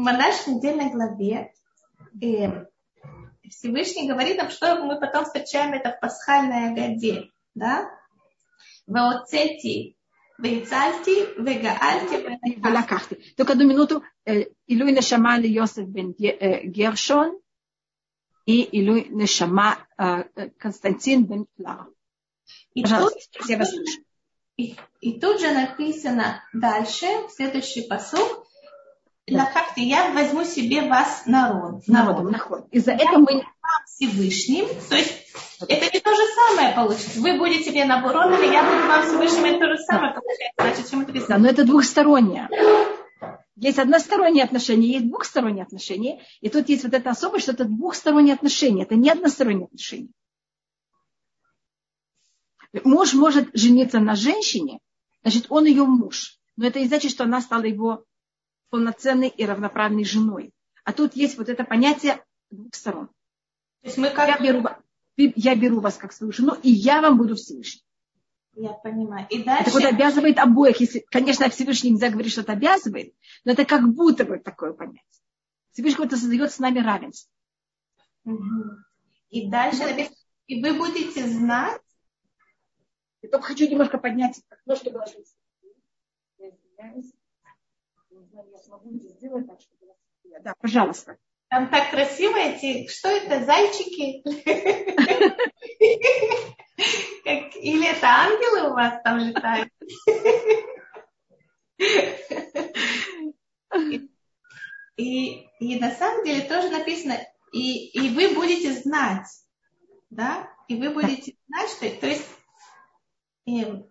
в нашей недельной главе э, Всевышний говорит нам, что мы потом встречаем это в пасхальной Агаде. Да? Ваоцети Вейцальти, Вегаальти, Велакахти. Только одну минуту. Илуй Нешама Йосеф бен Гершон и Илуй Нешама Константин бен Клара. И тут, и, и тут же написано дальше, следующий посуд, Лахахти, я возьму себе вас народ. Народом, народ. Из-за этого мы... Всевышним, то есть это не то же самое получится. Вы будете мне народом, я буду вам Всевышним, это то же самое получается. Значит, чем это Да, но это двухстороннее. Есть односторонние отношения, есть двухсторонние отношения. И тут есть вот это особое, что это двухсторонние отношения. Это не односторонние отношения. Муж может жениться на женщине, значит, он ее муж. Но это не значит, что она стала его полноценной и равноправной женой. А тут есть вот это понятие двух сторон. То есть мы как... я, беру, я беру вас как свою жену, и я вам буду Всевышний. Я понимаю. И дальше... Это вот обязывает обоих. Если, конечно, Всевышний нельзя говорить, что это обязывает, но это как будто бы такое понятие. Всевышний это создает с нами равенство. Угу. И дальше написано, и вы будете знать. Я только хочу немножко поднять окно, чтобы ложиться. Я извиняюсь знаю, я смогу это сделать так, чтобы... Да, пожалуйста. Там так красиво эти... Что это, зайчики? Или это ангелы у вас там летают? И, и на самом деле тоже написано, и, и вы будете знать, да, и вы будете знать, что, то есть, эм,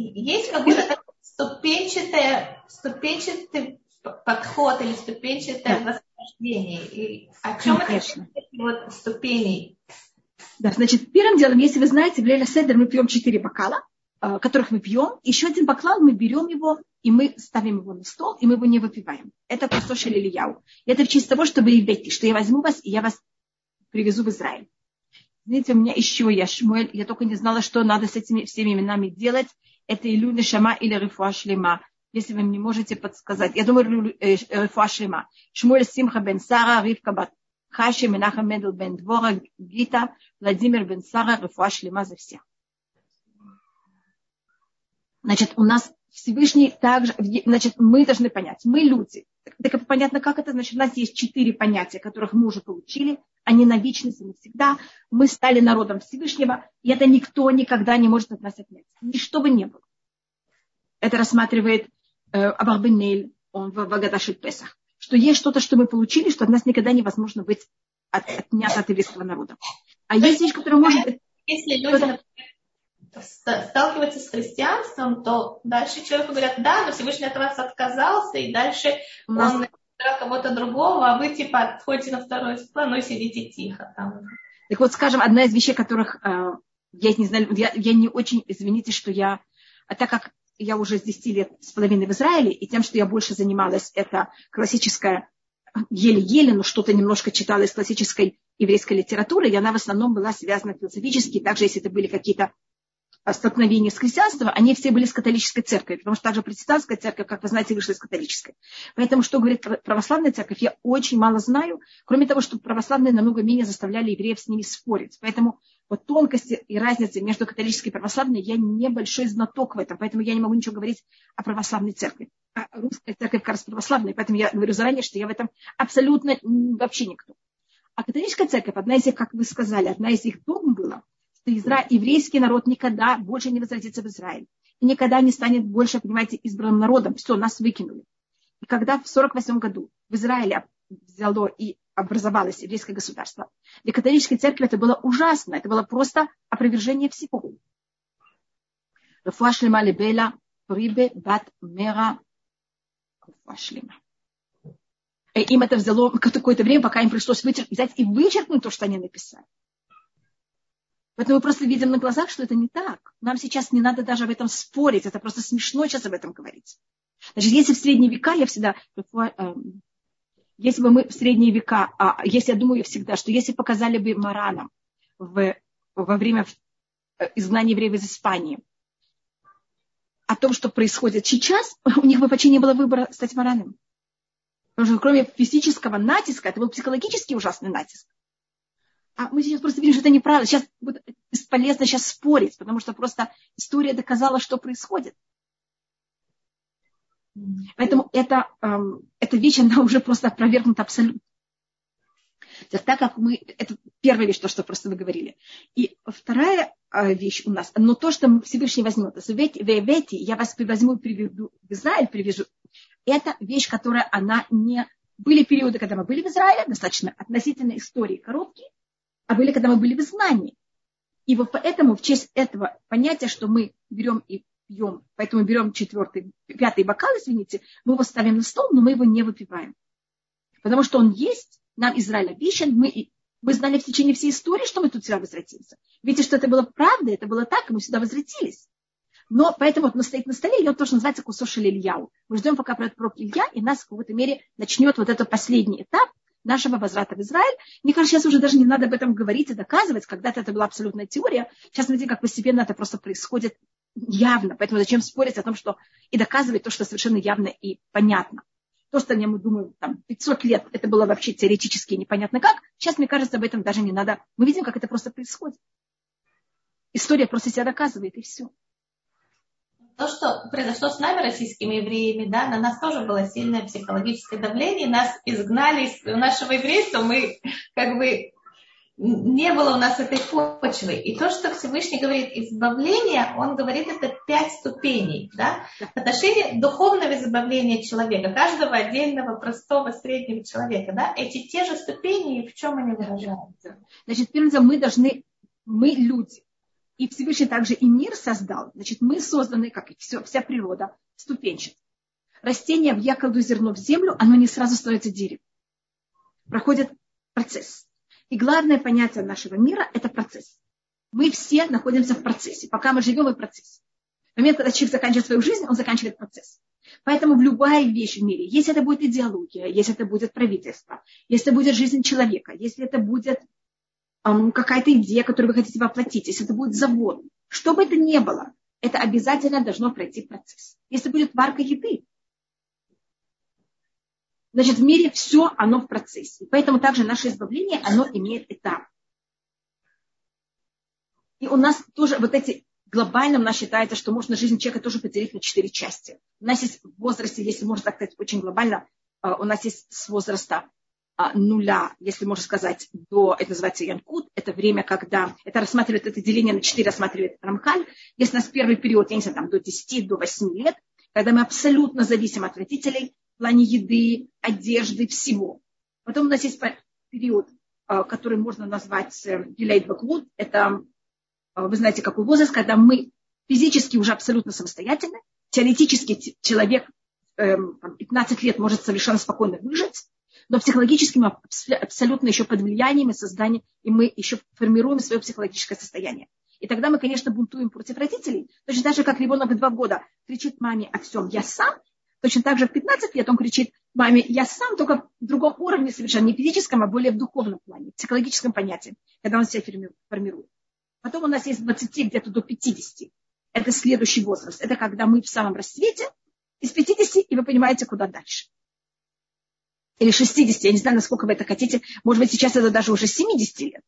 есть какой-то ступенчатый, ступенчатый подход или ступенчатое да. восхождение. И о чем Конечно. это вот ступеней? Да, значит, первым делом, если вы знаете, в Леля Седер мы пьем четыре бокала, э, которых мы пьем. Еще один бокал мы берем его, и мы ставим его на стол, и мы его не выпиваем. Это просто шелелияу. И это в честь того, чтобы ребята, что я возьму вас, и я вас привезу в Израиль. Знаете, у меня еще я Шмуэль, я только не знала, что надо с этими всеми именами делать это Илю Нешама или Рифуа Шлема. Если вы не можете подсказать. Я думаю, Рифуа Шлема. Шмуэль Симха бен Сара, Ривка бат Хаши, Менахам Мендел бен Двора, Гита, Владимир бен Сара, Рифуа Шлема за всех. Значит, у нас Всевышний также, значит, мы должны понять, мы люди. Так это понятно, как это, значит, у нас есть четыре понятия, которых мы уже получили они на вечность навсегда. Мы стали народом Всевышнего, и это никто никогда не может от нас отнять. Ни что бы ни было. Это рассматривает э, Абарбенель, он в Вагадаши Песах, что есть что-то, что мы получили, что от нас никогда невозможно быть от, отнято от еврейского народа. А есть вещь, которая может быть... Если люди сталкиваются с христианством, то дальше человеку говорят, да, но Всевышний от вас отказался, и дальше он кого-то другого, а вы типа отходите на второй план, и сидите тихо там. Так вот, скажем, одна из вещей, которых э, я не знаю, я, я не очень, извините, что я, а так как я уже с 10 лет с половиной в Израиле, и тем, что я больше занималась, это классическая, еле-еле, но что-то немножко читала из классической еврейской литературы, и она в основном была связана философически, также если это были какие-то столкновения с христианством, они все были с католической церковью, потому что также протестантская церковь, как вы знаете, вышла из католической. Поэтому, что говорит православная церковь, я очень мало знаю, кроме того, что православные намного менее заставляли евреев с ними спорить. Поэтому вот тонкости и разницы между католической и православной, я небольшой знаток в этом, поэтому я не могу ничего говорить о православной церкви. А русская церковь как раз православная, поэтому я говорю заранее, что я в этом абсолютно вообще никто. А католическая церковь, одна из них, как вы сказали, одна из их догм была, Изра... еврейский народ никогда больше не возвратится в Израиль. И никогда не станет больше, понимаете, избранным народом. Все, нас выкинули. И когда в 48 году в Израиле взяло и образовалось еврейское государство, для католической церкви это было ужасно. Это было просто опровержение всего. Рефуашлема лебела прибе бат мера рефуашлема. Им это взяло какое-то время, пока им пришлось взять и вычеркнуть то, что они написали. Поэтому мы просто видим на глазах, что это не так. Нам сейчас не надо даже об этом спорить. Это просто смешно сейчас об этом говорить. Значит, если в средние века я всегда... Эм, если бы мы в средние века... А, если я думаю всегда, что если показали бы Маранам в, во время э, изгнания евреев из Испании о том, что происходит сейчас, у них бы вообще не было выбора стать моральным. Потому что кроме физического натиска, это был психологический ужасный натиск. А мы сейчас просто видим, что это неправда. Сейчас бесполезно сейчас спорить, потому что просто история доказала, что происходит. Поэтому это, эм, эта вещь, она уже просто опровергнута абсолютно. Так как мы, это первая вещь, то, что просто вы говорили. И вторая э, вещь у нас, но то, что Всевышний возьмет, вевети, я вас возьму, приведу в Израиль, привяжу, это вещь, которая, она не... Были периоды, когда мы были в Израиле, достаточно относительно истории короткие, а были, когда мы были в изгнании. И вот поэтому в честь этого понятия, что мы берем и пьем, поэтому берем четвертый, пятый бокал, извините, мы его ставим на стол, но мы его не выпиваем. Потому что он есть, нам Израиль обещан, мы, мы знали в течение всей истории, что мы тут сюда возвратимся. Видите, что это было правда, это было так, и мы сюда возвратились. Но поэтому вот он стоит на столе, и он тоже называется кусошель Ильяу. Мы ждем, пока придет пророк Илья, и нас в какой-то мере начнет вот этот последний этап нашего возврата в Израиль. Мне кажется, сейчас уже даже не надо об этом говорить и доказывать. Когда-то это была абсолютная теория. Сейчас мы видим, как постепенно это просто происходит явно. Поэтому зачем спорить о том, что и доказывать то, что совершенно явно и понятно. То, что мы думаем, там, 500 лет, это было вообще теоретически непонятно как. Сейчас, мне кажется, об этом даже не надо. Мы видим, как это просто происходит. История просто себя доказывает, и все. То, что произошло с нами, российскими евреями, да, на нас тоже было сильное психологическое давление, нас изгнали из нашего еврейства, мы как бы не было у нас этой почвы. И то, что Всевышний говорит избавление, он говорит это пять ступеней. Да? В отношении духовного избавления человека, каждого отдельного, простого, среднего человека. Да? Эти те же ступени, в чем они выражаются? Значит, первым мы должны, мы люди, и Всевышний также и мир создал. Значит, мы созданы, как и все, вся природа, ступенчат. Растение, я кладу зерно в землю, оно не сразу становится деревом. Проходит процесс. И главное понятие нашего мира – это процесс. Мы все находимся в процессе. Пока мы живем в процессе. В момент, когда человек заканчивает свою жизнь, он заканчивает процесс. Поэтому в любая вещь в мире, если это будет идеология, если это будет правительство, если это будет жизнь человека, если это будет какая-то идея, которую вы хотите воплотить, если это будет завод, что бы это ни было, это обязательно должно пройти процесс. Если будет варка еды, Значит, в мире все, оно в процессе. Поэтому также наше избавление, оно имеет этап. И у нас тоже вот эти глобально у нас считается, что можно жизнь человека тоже поделить на четыре части. У нас есть в возрасте, если можно так сказать, очень глобально, а, у нас есть с возраста нуля, если можно сказать, до, это называется янкут, это время, когда, это рассматривает, это деление на четыре рассматривает Рамхаль. Если у нас первый период, я не знаю, там, до 10, до 8 лет, когда мы абсолютно зависим от родителей, в плане еды, одежды, всего. Потом у нас есть период, а, который можно назвать Гилейд э, Это, а, вы знаете, какой возраст, когда мы физически уже абсолютно самостоятельны. Теоретически человек 15 эм, лет может совершенно спокойно выжить, но психологически мы абсолютно еще под влиянием и созданием, и мы еще формируем свое психологическое состояние. И тогда мы, конечно, бунтуем против родителей. Точно так же, как ребенок в два года кричит маме о всем, я сам, Точно так же в 15 лет он кричит маме, я сам только в другом уровне совершенно, не физическом, а более в духовном плане, в психологическом понятии, когда он себя формирует. Потом у нас есть 20 где-то до 50. Это следующий возраст. Это когда мы в самом расцвете, из 50, и вы понимаете, куда дальше. Или 60, я не знаю, насколько вы это хотите. Может быть, сейчас это даже уже 70 лет.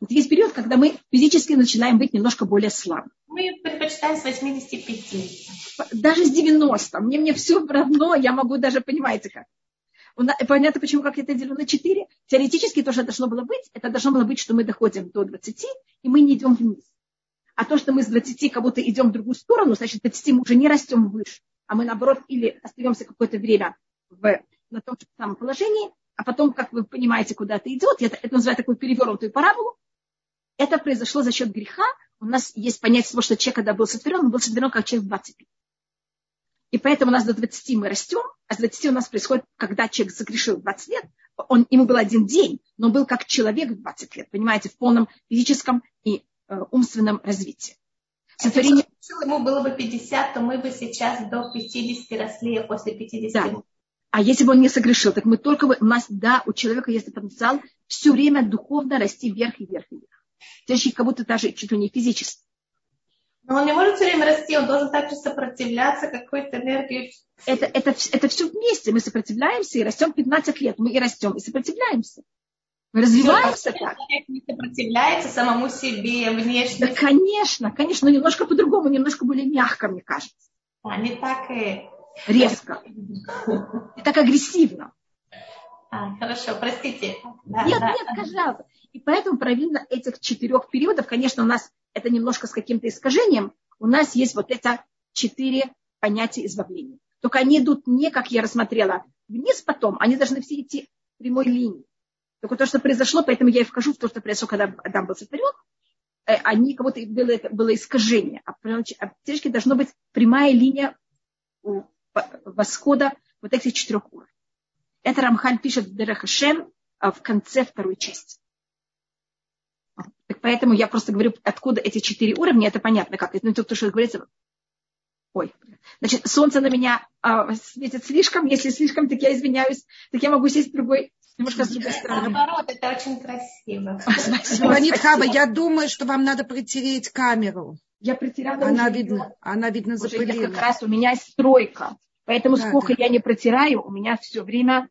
Вот есть период, когда мы физически начинаем быть немножко более слабы. Мы предпочитаем с 85. Даже с 90. Мне, мне все равно, я могу даже, понимаете как. Понятно, почему, как я это делю на 4. Теоретически то, что должно было быть, это должно было быть, что мы доходим до 20, и мы не идем вниз. А то, что мы с 20 как будто идем в другую сторону, значит, 20 мы уже не растем выше, а мы, наоборот, или остаемся какое-то время в, на том же самом положении, а потом, как вы понимаете, куда это идет, это, это называется такую перевернутую параболу, это произошло за счет греха. У нас есть понятие того, что человек, когда был сотворен, он был сотворен как человек в 25. И поэтому у нас до 20 мы растем, а с 20 у нас происходит, когда человек загрешил 20 лет, он, ему был один день, но он был как человек в 20 лет, понимаете, в полном физическом и э, умственном развитии. Сотворение... Если ему было бы 50, то мы бы сейчас до 50 росли, а после 50 да. А если бы он не согрешил, так мы только бы, у нас, да, у человека есть потенциал все время духовно расти вверх и вверх и вверх. Даже как будто даже чуть ли не физически. Но он не может все время расти, он должен также сопротивляться какой-то энергии. Это, это, это все вместе. Мы сопротивляемся и растем 15 лет. Мы и растем, и сопротивляемся. Мы развиваемся так. Не сопротивляется самому себе, внешне. Да, конечно, конечно, но немножко по-другому, немножко более мягко, мне кажется. А не так и... Резко. Не так агрессивно. А, хорошо, простите. Да, нет, да. нет, пожалуйста. И поэтому правильно этих четырех периодов, конечно, у нас это немножко с каким-то искажением, у нас есть вот это четыре понятия избавления. Только они идут не, как я рассмотрела, вниз потом, они должны все идти прямой линией. Только то, что произошло, поэтому я и вхожу в то, что произошло, когда Адам был сотворен, э, они кого-то было, было искажение. А в должна быть прямая линия восхода вот этих четырех уровней. Это Рамхаль пишет в Дерехашем в конце второй части. Так поэтому я просто говорю, откуда эти четыре уровня, это понятно как. Ну, то, что говорится, ой, значит, солнце на меня а, светит слишком, если слишком, так я извиняюсь, так я могу сесть в другой, немножко с другой стороны. Наоборот, это очень красиво. Спасибо. Хава, я думаю, что вам надо протереть камеру. Я протирала. Она видно, она видно запылила. Как раз у меня стройка. Поэтому да, сколько да. я не протираю, у меня все время...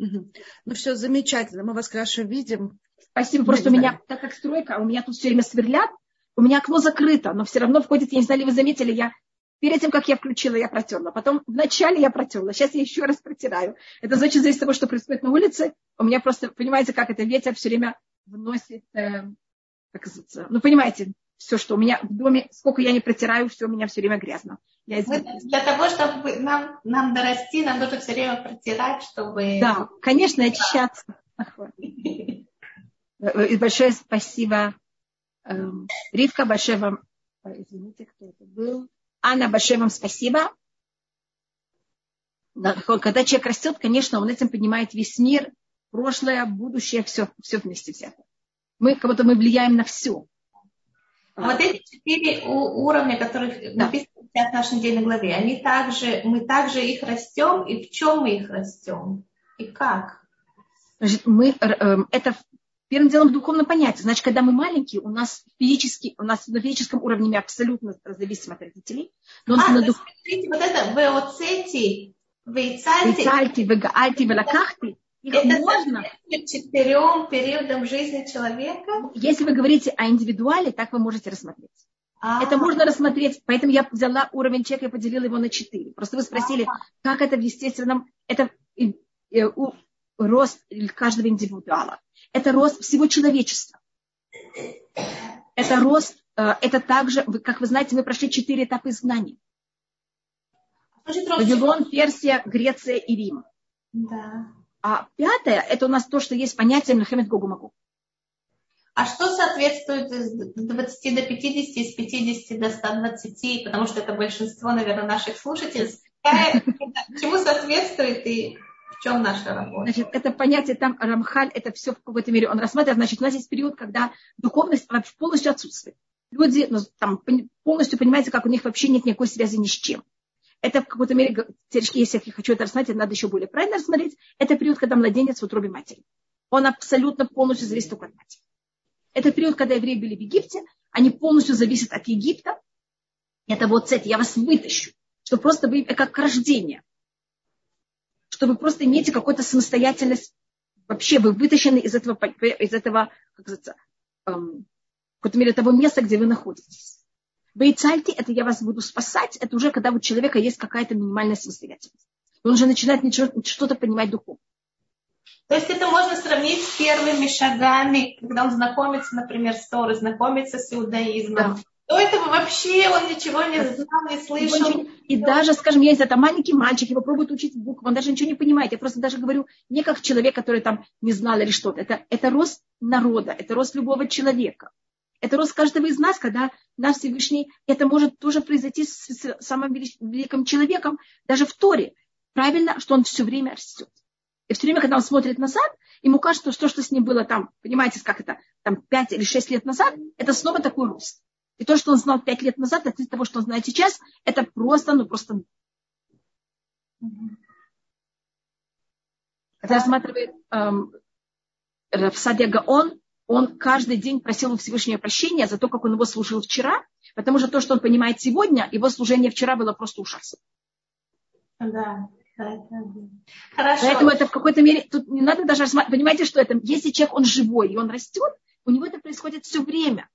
Угу. Ну все, замечательно, мы вас хорошо видим. Спасибо, просто у меня, так как стройка, у меня тут все время сверлят, у меня окно закрыто, но все равно входит, я не знаю, ли вы заметили, я перед тем, как я включила, я протерла. Потом вначале я протерла, сейчас я еще раз протираю. Это значит, зависит от того, что происходит на улице. У меня просто, понимаете, как это ветер все время вносит, э, как ну, понимаете, все, что у меня в доме, сколько я не протираю, все у меня все время грязно. Я Для того, чтобы нам, нам дорасти, нам нужно все время протирать, чтобы... Да, конечно, очищаться. И большое спасибо. Эм, Ривка, большое вам... Извините, кто это был. Анна, большое вам спасибо. Когда человек растет, конечно, он этим поднимает весь мир, прошлое, будущее, все, все вместе взято. Мы как будто мы влияем на все. Вот эти четыре уровня, которые да. написаны в нашей недельной главе, они также, мы также их растем, и в чем мы их растем, и как? Значит, мы, э, это первым делом в духовном понятии. Значит, когда мы маленькие, у нас физически, у нас на физическом уровне мы абсолютно зависим от родителей. Но а, на дух... смотрите, вот это веоцети, вейцальти. Вейцальти, вегаальти, велакахти. Их это можно... четырем периодам жизни человека? Если вы говорите о индивидуале, так вы можете рассмотреть. А-а-а. Это можно рассмотреть, поэтому я взяла уровень человека и поделила его на четыре. Просто вы спросили, А-а-а. как это в естественном, это рост каждого индивидуала. Это рост всего человечества. Это рост, э, это также, как вы знаете, мы прошли четыре этапа изгнания. Вавилон, Персия, Греция и Рим. Да. А пятое, это у нас то, что есть понятие Мухаммед Гогумагу. А что соответствует с 20 до 50, с 50 до 120, потому что это большинство, наверное, наших слушателей. Чему соответствует и в чем наша работа? Значит, это понятие там Рамхаль, это все в какой-то мере он рассматривает. Значит, у нас есть период, когда духовность полностью отсутствует. Люди ну, там, полностью понимаете, как у них вообще нет никакой связи ни с чем это в какой-то мере, если я хочу это рассмотреть, надо еще более правильно рассмотреть, это период, когда младенец в утробе матери. Он абсолютно полностью зависит только от матери. Это период, когда евреи были в Египте, они полностью зависят от Египта. Это вот цель, я вас вытащу, чтобы просто вы, как рождение, чтобы просто имеете какую-то самостоятельность, вообще вы вытащены из этого, из этого как говорится, эм, в какой-то мере того места, где вы находитесь. Бейцальти, это я вас буду спасать, это уже когда у человека есть какая-то минимальная самостоятельность. Он уже начинает что-то понимать духовно. То есть это можно сравнить с первыми шагами, когда он знакомится, например, с Торой, знакомится с иудаизмом. Да. До этого вообще он ничего не знал, не слышал. И даже, скажем, есть это маленький мальчик, его пробуют учить буквы, он даже ничего не понимает. Я просто даже говорю не как человек, который там не знал или что-то. Это, это рост народа, это рост любого человека. Это рост каждого из нас, когда нас Всевышний, это может тоже произойти с самым великим человеком, даже в Торе. Правильно, что он все время растет. И все время, когда он смотрит назад, ему кажется, что то, что с ним было там, понимаете, как это, там 5 или 6 лет назад, это снова такой рост. И то, что он знал 5 лет назад, от того, что он знает сейчас, это просто, ну просто... Это рассматривает эм, Рафсадия Гаон, он каждый день просил у Всевышнего прощения за то, как он его служил вчера, потому что то, что он понимает сегодня, его служение вчера было просто ужасно. Да. Хорошо. Поэтому это в какой-то мере, тут не надо даже рассматривать, понимаете, что это, если человек, он живой, и он растет, у него это происходит все время.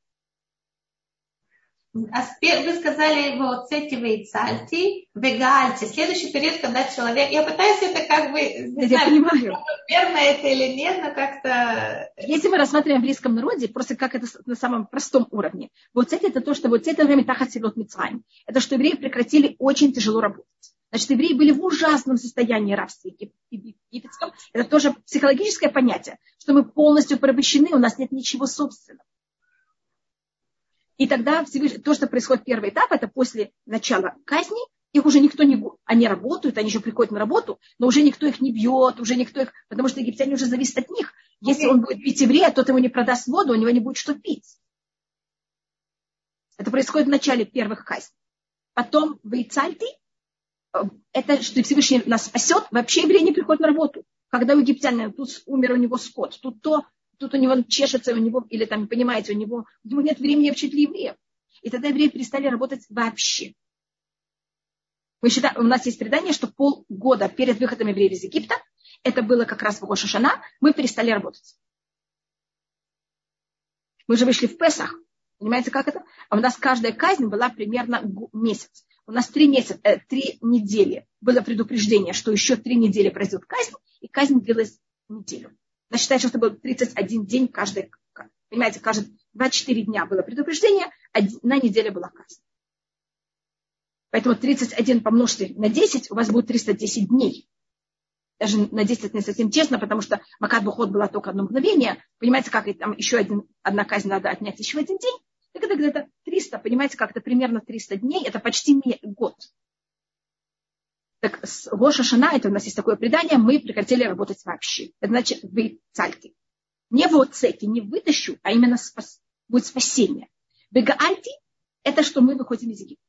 А вы сказали вот с этим вейцальти, вегальти. Следующий период, когда человек... Я пытаюсь это как бы... Не я знаю, понимаю. Верно это или нет, но как-то... Если мы рассматриваем в еврейском народе, просто как это на самом простом уровне. Вот это, это то, что вот это время тахат силот митцвайм. Это что евреи прекратили очень тяжело работать. Значит, евреи были в ужасном состоянии рабства египетском. Это тоже психологическое понятие, что мы полностью порабощены, у нас нет ничего собственного. И тогда то, что происходит первый этап, это после начала казни, их уже никто не... Они работают, они еще приходят на работу, но уже никто их не бьет, уже никто их... Потому что египтяне уже зависят от них. Если он будет пить еврея, тот ему не продаст воду, у него не будет что пить. Это происходит в начале первых казней. Потом в Ицальте, э, это что Всевышний нас спасет, вообще евреи не приходят на работу. Когда у египтянина тут умер у него скот, тут то, тут у него чешется, у него, или там, понимаете, у него, у него нет времени обучить евреев. И тогда евреи перестали работать вообще. Мы считаем, у нас есть предание, что полгода перед выходом евреев из Египта, это было как раз в Гошашана, мы перестали работать. Мы же вышли в Песах. Понимаете, как это? А у нас каждая казнь была примерно месяц. У нас три месяца, э, три недели было предупреждение, что еще три недели пройдет казнь, и казнь длилась неделю. Она считает, что это был 31 день каждый. Понимаете, каждые 24 дня было предупреждение, одна неделя была казнь. Поэтому 31 помножьте на 10, у вас будет 310 дней. Даже на 10 это не совсем честно, потому что Макат Бухот была только одно мгновение. Понимаете, как там еще один, одна казнь надо отнять еще один день. Так это где-то 300, понимаете, как это примерно 300 дней, это почти год. Так с Гоша Шана, это у нас есть такое предание, мы прекратили работать вообще. Это значит, вы цальки. Не в отцеке, не вытащу, а именно спас, будет спасение. Бегаальти – это что мы выходим из Египта.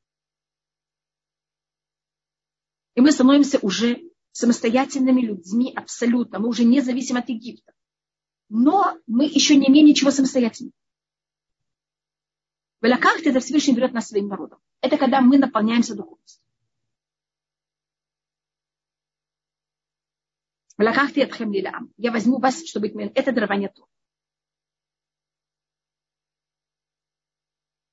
И мы становимся уже самостоятельными людьми абсолютно. Мы уже не зависим от Египта. Но мы еще не имеем ничего самостоятельного. Велакахт это Всевышний берет нас своим народом. Это когда мы наполняемся духовностью. Велакахти этхем лилам. Я возьму вас, чтобы Это дарование то.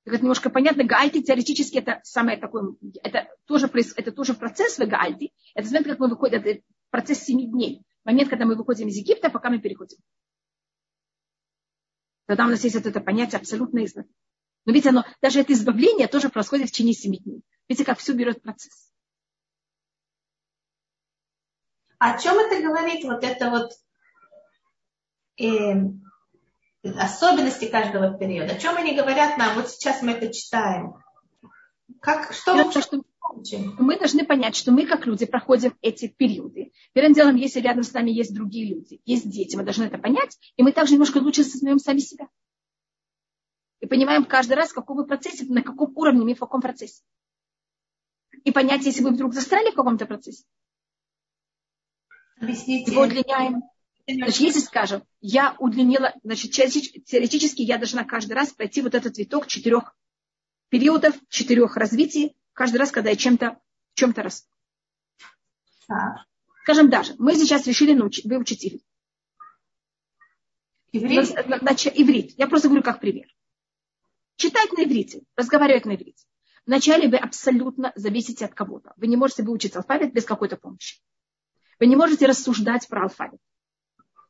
Так это немножко понятно. Гаальти теоретически это самое такое, это тоже, это тоже процесс в Гаальти. Это момент, как мы выходим, это процесс семи дней. Момент, когда мы выходим из Египта, пока мы переходим. Тогда у нас есть вот это понятие абсолютно избавление. Но ведь оно, даже это избавление тоже происходит в течение семи дней. Видите, как все берет процесс. О чем это говорит вот это вот э, особенности каждого периода? О чем они говорят нам? Вот сейчас мы это читаем. Как, что мы, что мы должны понять, что мы, как люди, проходим эти периоды. Первым делом, если рядом с нами есть другие люди, есть дети, мы должны это понять, и мы также немножко лучше осознаем сами себя. И понимаем каждый раз, в каком мы процессе, на каком уровне мы в каком процессе. И понять, если вы вдруг застряли в каком-то процессе, Объясните. Его удлиняем. Значит, если скажем, я удлинила, значит, теоретически я должна каждый раз пройти вот этот виток четырех периодов, четырех развитий, каждый раз, когда я чем-то, чем-то расту. Скажем даже, мы сейчас решили научить, выучить иврит. Иврит? иврит. Я просто говорю как пример. Читать на иврите, разговаривать на иврите. Вначале вы абсолютно зависите от кого-то. Вы не можете выучить алфавит без какой-то помощи. Вы не можете рассуждать про алфавит.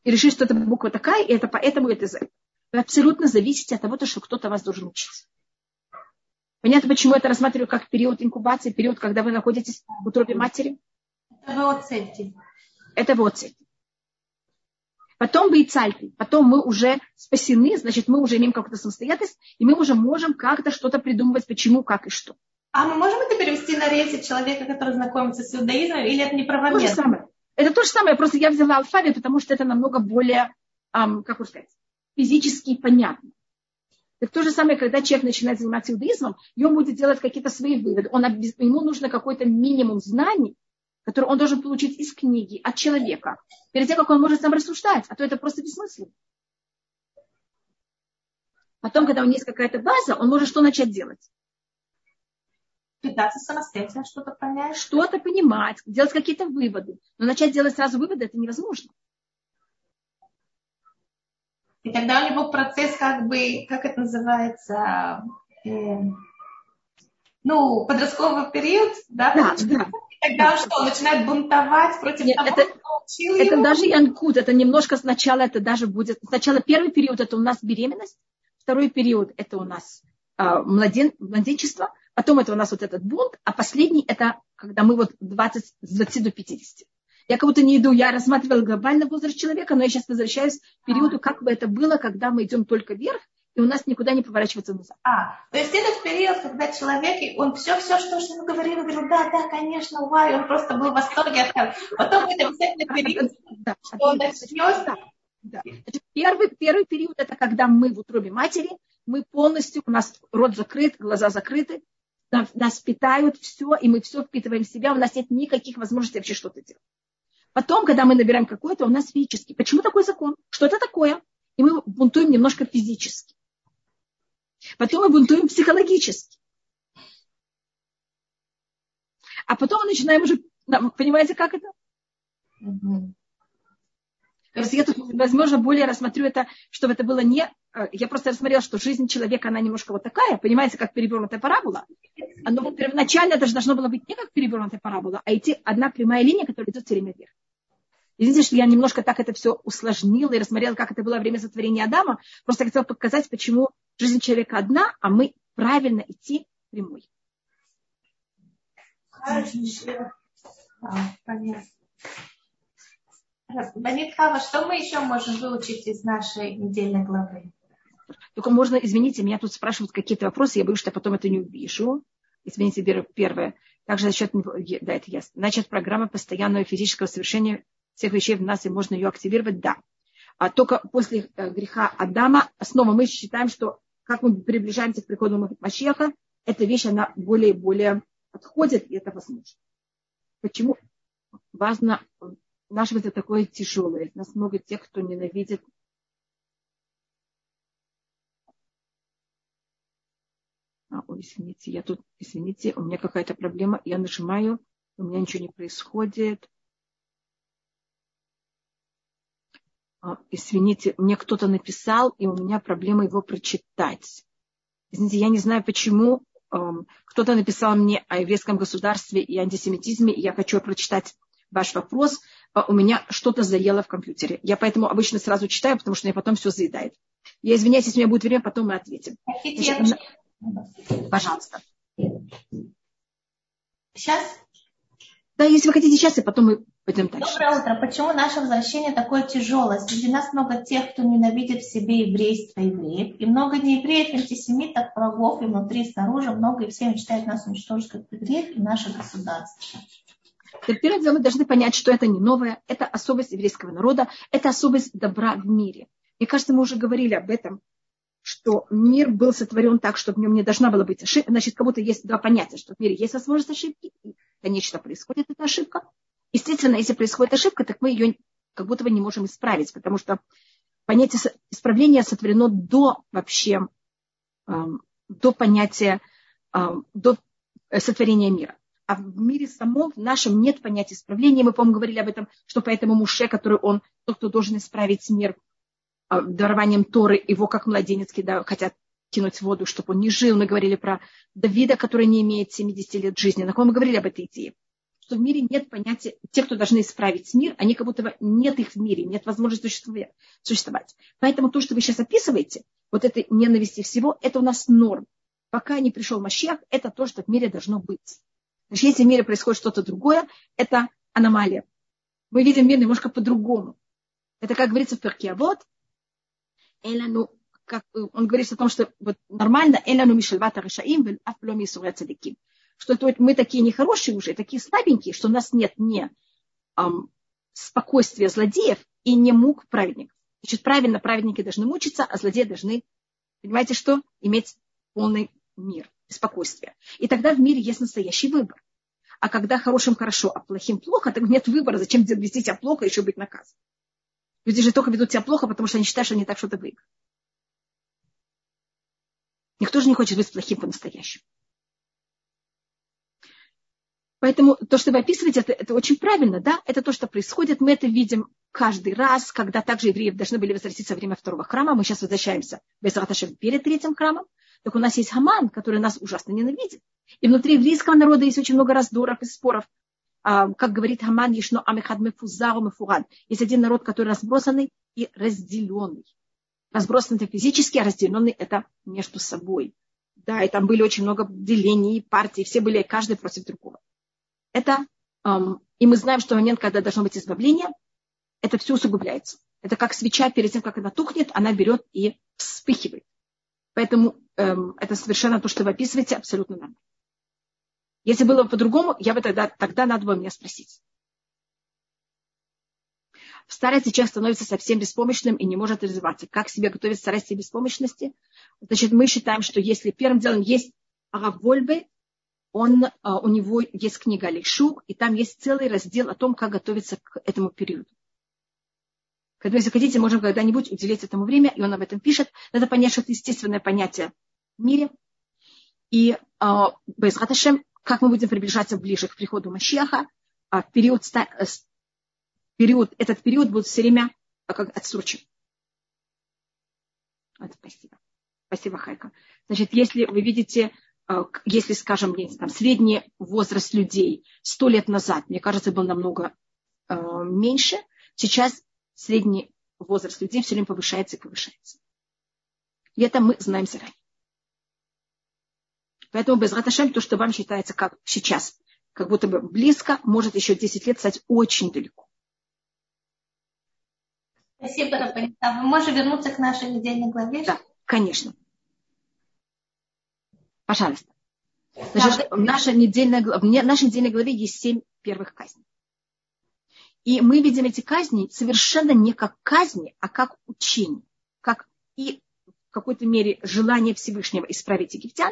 И решить, что это буква такая, и это поэтому это за Вы абсолютно зависите от того, что кто-то вас должен учить. Понятно, почему это рассматриваю как период инкубации, период, когда вы находитесь в утробе матери? Это вы оцельте. Это вы оцельте. Потом вы и цальты. Потом мы уже спасены, значит, мы уже имеем какую-то самостоятельность, и мы уже можем как-то что-то придумывать, почему, как и что. А мы можем это перевести на рейсе человека, который знакомится с иудаизмом, или это неправомерно? То же самое. Это то же самое, просто я взяла алфавит, потому что это намного более, эм, как бы сказать, физически понятно. Так то же самое, когда человек начинает заниматься иудаизмом, и он будет делать какие-то свои выводы. Он, ему нужно какой-то минимум знаний, который он должен получить из книги, от человека, перед тем, как он может сам рассуждать. А то это просто бессмысленно. Потом, когда у него есть какая-то база, он может что начать делать? Пытаться самостоятельно что-то понять. Что-то понимать, делать какие-то выводы. Но начать делать сразу выводы это невозможно. И тогда у него процесс как бы, как это называется, э, ну, подростковый период, да? Да, да. И тогда он что, начинает бунтовать против Нет, того, это, кто учил это его? даже янкут, это немножко сначала это даже будет, сначала первый период это у нас беременность, второй период это у нас а, младен, младенчество, потом это у нас вот этот бунт, а последний это когда мы вот 20, с 20 до 50. Я как будто не иду, я рассматривала глобальный возраст человека, но я сейчас возвращаюсь к периоду, как бы это было, когда мы идем только вверх, и у нас никуда не поворачиваться назад. А, то есть этот период, когда человек, он все, все, что ему говорил, говорил, да, да, конечно, вай, он просто был в восторге от. Потом это обязательно период, Да, что он начнет, да, да. Значит, первый, первый период это когда мы в утробе матери, мы полностью, у нас рот закрыт, глаза закрыты, нас, нас питают все, и мы все впитываем в себя, у нас нет никаких возможностей вообще что-то делать. Потом, когда мы набираем какое-то, у нас физически. Почему такой закон? Что это такое? И мы бунтуем немножко физически. Потом мы бунтуем психологически. А потом мы начинаем уже, понимаете, как это? То я тут, возможно, более рассмотрю это, чтобы это было не... э, Я просто рассмотрела, что жизнь человека, она немножко вот такая, понимаете, как перевернутая парабола. Но первоначально это же должно было быть не как перевернутая парабола, а идти одна прямая линия, которая идет все время вверх. Извините, что я немножко так это все усложнила и рассмотрела, как это было время сотворения Адама. Просто хотела показать, почему жизнь человека одна, а мы правильно идти прямой. Хорошо. А, понятно. Хава, что мы еще можем выучить из нашей недельной главы? Только можно, извините, меня тут спрашивают какие-то вопросы, я боюсь, что я потом это не увижу. Извините, первое. Также за счет, да, это ясно. Значит, программа постоянного физического совершения всех вещей в нас, и можно ее активировать, да. А только после э, греха Адама, снова мы считаем, что как мы приближаемся к приходу Машеха, эта вещь, она более и более отходит, и это возможно. Почему важно, наше это такое тяжелое. Нас много тех, кто ненавидит А, ой, извините, я тут, извините, у меня какая-то проблема, я нажимаю, у меня ничего не происходит. А, извините, мне кто-то написал, и у меня проблема его прочитать. Извините, я не знаю, почему эм, кто-то написал мне о еврейском государстве и антисемитизме, и я хочу прочитать ваш вопрос. А у меня что-то заело в компьютере. Я поэтому обычно сразу читаю, потому что мне потом все заедает. Я извиняюсь, если у меня будет время, потом мы ответим. Значит, Пожалуйста. Сейчас? Да, если вы хотите сейчас, и потом мы пойдем дальше. Доброе утро. Почему наше возвращение такое тяжелое? Среди нас много тех, кто ненавидит в себе еврейство евреев. И много неевреев, антисемитов, врагов и внутри, и снаружи. Много и все мечтают нас уничтожить как евреев и наше государство. Теперь мы должны понять, что это не новое, это особость еврейского народа, это особость добра в мире. Мне кажется, мы уже говорили об этом, что мир был сотворен так, что в нем не должна была быть ошибка. Значит, как будто есть два понятия, что в мире есть возможность ошибки, и, конечно, происходит эта ошибка. Естественно, если происходит ошибка, так мы ее как будто бы не можем исправить, потому что понятие исправления сотворено до вообще, эм, до понятия, эм, до сотворения мира. А в мире самом, в нашем, нет понятия исправления. Мы, по-моему, говорили об этом, что поэтому Муше, который он, тот, кто должен исправить мир, а, дарованием Торы, его как младенец кидают, хотят кинуть в воду, чтобы он не жил. Мы говорили про Давида, который не имеет 70 лет жизни. На ком мы говорили об этой идее? Что в мире нет понятия, те, кто должны исправить мир, они как будто бы нет их в мире, нет возможности существовать. Поэтому то, что вы сейчас описываете, вот это ненависти всего, это у нас норм. Пока не пришел Машех, это то, что в мире должно быть. Значит, если в мире происходит что-то другое, это аномалия. Мы видим мир немножко по-другому. Это, как говорится в перке, а вот ну, как он говорит о том, что вот нормально, эляну мишельвата решаим, афломи цадиким. Что это, мы такие нехорошие уже, такие слабенькие, что у нас нет ни эм, спокойствия злодеев и не мук праведников. Значит, правильно праведники должны мучиться, а злодеи должны, понимаете что, иметь полный мир, спокойствие. И тогда в мире есть настоящий выбор. А когда хорошим хорошо, а плохим плохо, так нет выбора. Зачем вести себя плохо и еще быть наказан? Люди же только ведут себя плохо, потому что они считают, что они так что-то выиграют. Никто же не хочет быть плохим по-настоящему. Поэтому то, что вы описываете, это, это очень правильно, да? Это то, что происходит. Мы это видим каждый раз, когда также евреи должны были возвратиться во время второго храма. Мы сейчас возвращаемся в Безраташем перед третьим храмом. Так у нас есть Хаман, который нас ужасно ненавидит. И внутри еврейского народа есть очень много раздоров и споров. А, как говорит Хаман, Ешно Амехад Мефузару Мефуран. Есть один народ, который разбросанный и разделенный. Разбросанный это физически, а разделенный это между собой. Да, и там были очень много делений, партий, все были каждый против другого. Это, эм, и мы знаем, что в момент, когда должно быть избавление, это все усугубляется. Это как свеча перед тем, как она тухнет, она берет и вспыхивает. Поэтому эм, это совершенно то, что вы описываете, абсолютно нормально. Если было бы по-другому, я бы тогда, тогда надо было меня спросить. В старости человек становится совсем беспомощным и не может развиваться. Как себе готовить старости и беспомощности? Значит, мы считаем, что если первым делом есть Аравольбе, он, а, у него есть книга Лишук, и там есть целый раздел о том, как готовиться к этому периоду. Когда, если хотите, можем когда-нибудь уделить этому время, и он об этом пишет. Надо понять, что это естественное понятие в мире. И э, Безраташем, как мы будем приближаться ближе к приходу Машеха, а период, э, период, этот период будет все время а, как отсрочен. Вот, спасибо. Спасибо, Хайка. Значит, если вы видите, э, если, скажем, там, средний возраст людей сто лет назад, мне кажется, был намного э, меньше, сейчас средний возраст людей все время повышается и повышается. И это мы знаем заранее. Поэтому без Раташем то, что вам считается как сейчас, как будто бы близко, может еще 10 лет стать очень далеко. Спасибо, Рабанит. А мы можем вернуться к нашей недельной главе? Да, конечно. Пожалуйста. Значит, в нашей недельной, в нашей недельной главе есть семь первых казней. И мы видим эти казни совершенно не как казни, а как учение, как и в какой-то мере желание Всевышнего исправить египтян,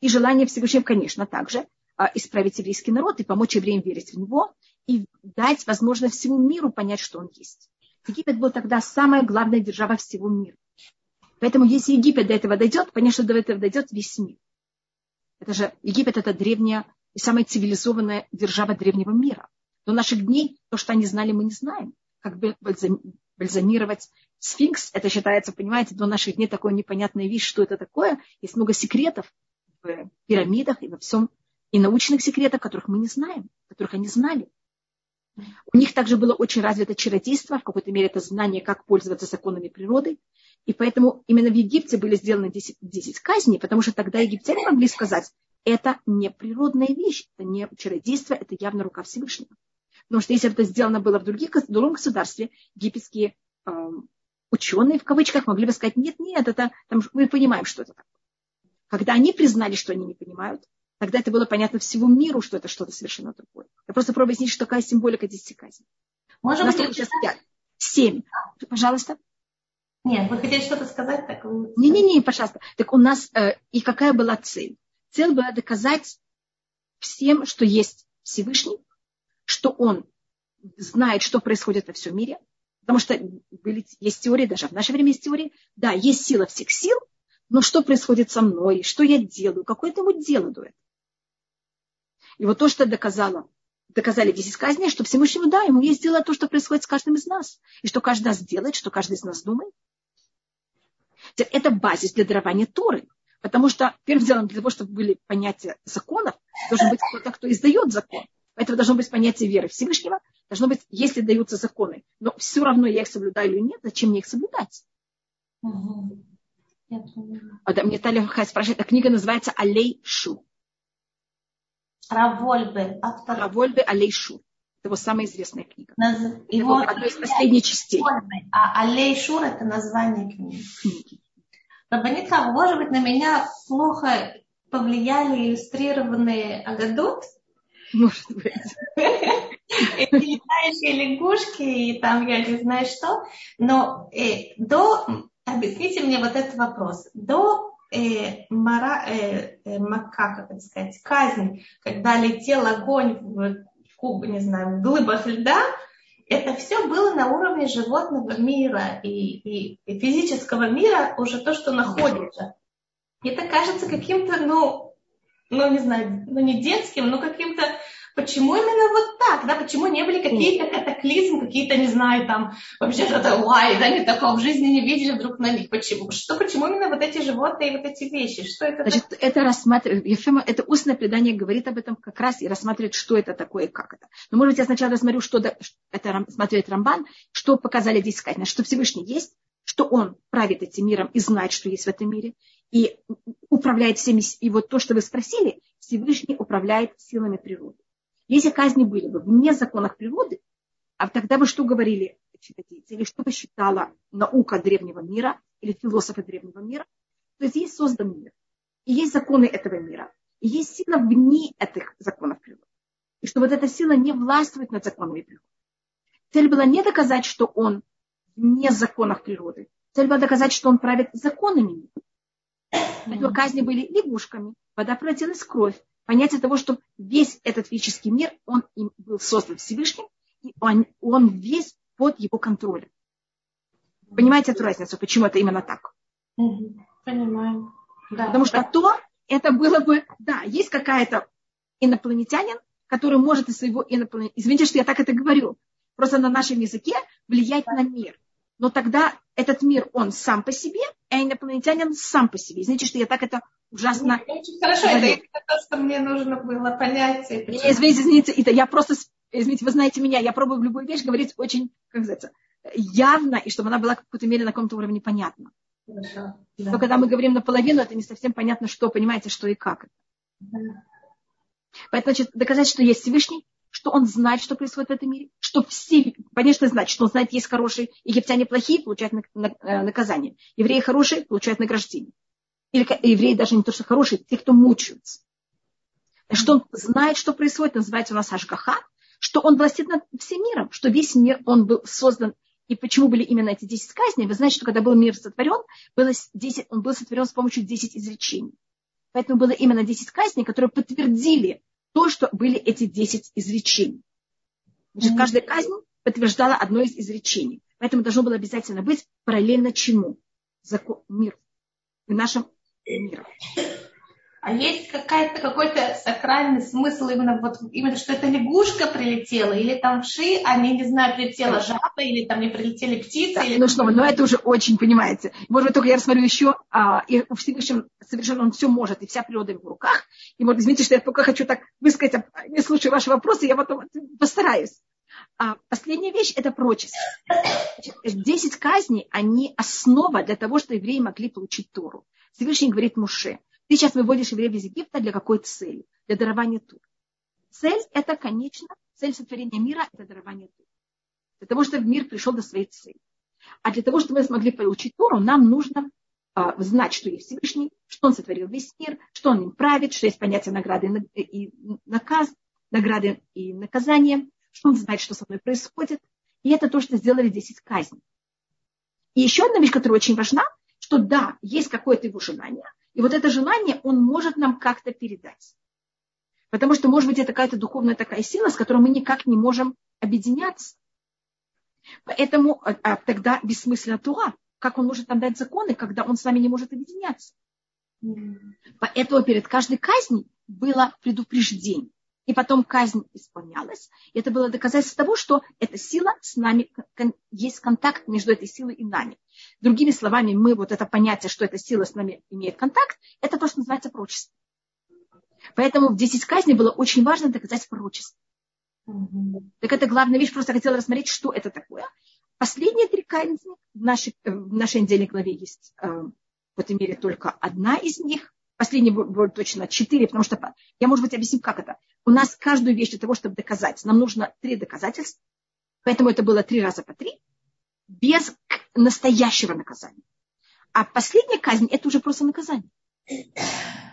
и желание Всевышнего, конечно, также а, исправить еврейский народ и помочь евреям верить в него, и дать возможность всему миру понять, что он есть. Египет был тогда самая главная держава всего мира. Поэтому если Египет до этого дойдет, конечно, до этого дойдет весь мир. Это же Египет это древняя и самая цивилизованная держава древнего мира. До наших дней то, что они знали, мы не знаем. Как бальзамировать сфинкс, это считается, понимаете, до наших дней такое непонятная вещь, что это такое. Есть много секретов в пирамидах и во всем, и научных секретов, которых мы не знаем, которых они знали. У них также было очень развито чародейство, в какой-то мере это знание, как пользоваться законами природы. И поэтому именно в Египте были сделаны 10, 10 казней, потому что тогда египтяне могли сказать, это не природная вещь, это не чародейство, это явно рука Всевышнего. Потому что если бы это сделано было в, других, в другом государстве, египетские э, ученые, в кавычках, могли бы сказать, нет, нет, это, там, мы понимаем, что это такое. Когда они признали, что они не понимают, тогда это было понятно всему миру, что это что-то совершенно другое. Я просто пробую объяснить, что такая символика десяти казней. Может быть, сейчас пять. Семь. Пожалуйста. Нет, вы хотели что-то сказать? Так... Не-не-не, пожалуйста. Так у нас, э, и какая была цель? Цель была доказать всем, что есть Всевышний, что он знает, что происходит во всем мире, потому что были, есть теории, даже в наше время есть теории, да, есть сила всех сил, но что происходит со мной, что я делаю, какое это ему дело этого. И вот то, что доказало, доказали 10 казней, что Всевышнему, да, ему есть дело то, что происходит с каждым из нас, и что каждый из нас делает, что каждый из нас думает. Это базис для дарования Торы. Потому что, первым делом, для того, чтобы были понятия законов, должен быть кто-то, кто издает закон. Поэтому должно быть понятие веры Всевышнего. Должно быть, если даются законы, но все равно я их соблюдаю или нет, зачем мне их соблюдать? Угу. А, да, мне Таля спрашивает, эта книга называется Алей Шу. Равольбе. Автор... Равольбе Алей Шу. Это его самая известная книга. Наз... Его... Это одна из последних частей. А Алей Шур это название книги. книги. Рабанит может быть, на меня плохо повлияли иллюстрированные Агадут, может быть. Эти летающие лягушки, и там я не знаю что. Но э, до, объясните мне вот этот вопрос. До э, мара, э, э, мака, как сказать, казни, когда летел огонь в куб, не знаю, в глыбах льда, это все было на уровне животного мира и, и, и физического мира, уже то, что находится. это кажется каким-то, ну, ну, не знаю, ну, не детским, но каким-то Почему именно вот так, да? Почему не были какие-то катаклизмы, какие-то, не знаю, там, вообще что-то, вай, да, не такого в жизни не видели вдруг на них. Почему? Что, почему именно вот эти животные и вот эти вещи? Что это? Значит, так? это рассматривает, Ефема, это устное предание говорит об этом как раз и рассматривает, что это такое и как это. Но, может быть, я сначала рассмотрю, что это рассматривает Рамбан, что показали здесь сказано, что Всевышний есть, что он правит этим миром и знает, что есть в этом мире, и управляет всеми. И вот то, что вы спросили, Всевышний управляет силами природы. Если казни были бы вне законов природы, а тогда бы что говорили читательницы, или что бы считала наука древнего мира, или философы древнего мира, то есть есть создан мир, и есть законы этого мира, и есть сила вне этих законов природы. И что вот эта сила не властвует над законами природы. Цель была не доказать, что он не законов природы. Цель была доказать, что он правит законами мира. Поэтому казни были лягушками, вода превратилась в кровь, понятие того, что весь этот физический мир, он им был создан Всевышним, и он, он весь под его контролем. Понимаете эту разницу, почему это именно так? Понимаю. Да. Потому что то, это было бы, да, есть какая-то инопланетянин, который может из своего инопланетянина, извините, что я так это говорю, просто на нашем языке влиять на мир. Но тогда этот мир, он сам по себе, а инопланетянин сам по себе. Извините, что я так это ужасно... Очень хорошо, говорю. это то, что мне нужно было понять. Не, извините, извините, это я просто, извините, вы знаете меня, я пробую в любую вещь говорить очень, как называется, явно, и чтобы она была в какой-то мере на каком-то уровне понятна. Хорошо. Да. Но когда мы говорим наполовину, это не совсем понятно, что, понимаете, что и как. Да. Поэтому, значит, доказать, что есть Всевышний, что он знает, что происходит в этом мире, что все, конечно, знать, что он знает, есть хорошие, египтяне плохие, получают э, наказание, евреи хорошие, получают награждение. Или евреи даже не то, что хорошие, те, кто мучаются. Что он знает, что происходит, называется у нас Ашгаха, что он властит над всем миром, что весь мир, он был создан и почему были именно эти 10 казней? Вы знаете, что когда был мир сотворен, было 10, он был сотворен с помощью 10 изречений. Поэтому было именно 10 казней, которые подтвердили то, что были эти 10 изречений. Значит, каждая казнь подтверждала одно из изречений. Поэтому должно было обязательно быть параллельно чему? Закон, мир. В нашем мире. А есть какая-то, какой-то сакральный смысл именно, вот, именно, что это лягушка прилетела, или там вши, а не, не знаю, прилетела жаба, или там не прилетели птицы. Да, или... Ну что, ну это уже очень, понимаете. Может быть, только я рассмотрю еще, а, и у Всевышнего совершенно он все может, и вся природа в руках. И вот извините, что я только хочу так высказать, а, не слушаю ваши вопросы, я потом постараюсь. А последняя вещь – это прочесть. Десять казней, они основа для того, чтобы евреи могли получить Тору. Всевышний говорит Муше, ты сейчас выводишь евреев из Египта для какой цели? Для дарования тур. Цель – это, конечно, цель сотворения мира – это дарование тур. Для того, чтобы мир пришел до своей цели. А для того, чтобы мы смогли получить Туру, нам нужно а, знать, что есть Всевышний, что Он сотворил весь мир, что Он им правит, что есть понятие награды и наказ, награды и наказания, что Он знает, что со мной происходит. И это то, что сделали 10 казней. И еще одна вещь, которая очень важна, что да, есть какое-то его желание, и вот это желание он может нам как-то передать. Потому что, может быть, это какая-то духовная такая сила, с которой мы никак не можем объединяться. Поэтому а, а, тогда бессмысленно Туа. Как он может нам дать законы, когда он с нами не может объединяться? Поэтому перед каждой казнью было предупреждение. И потом казнь исполнялась. И это было доказательство того, что эта сила с нами, есть контакт между этой силой и нами. Другими словами, мы вот это понятие, что эта сила с нами имеет контакт, это то, что называется пророчество. Поэтому в 10 казней было очень важно доказать пророчество. Mm-hmm. Так это главная вещь, просто хотела рассмотреть, что это такое. Последние три казни в нашей, в нашей недельной главе есть э, в этой мере только одна из них. Последний будет точно четыре, потому что я, может быть, объясню, как это. У нас каждую вещь для того, чтобы доказать, нам нужно три доказательства. Поэтому это было три раза по три, без настоящего наказания. А последняя казнь – это уже просто наказание.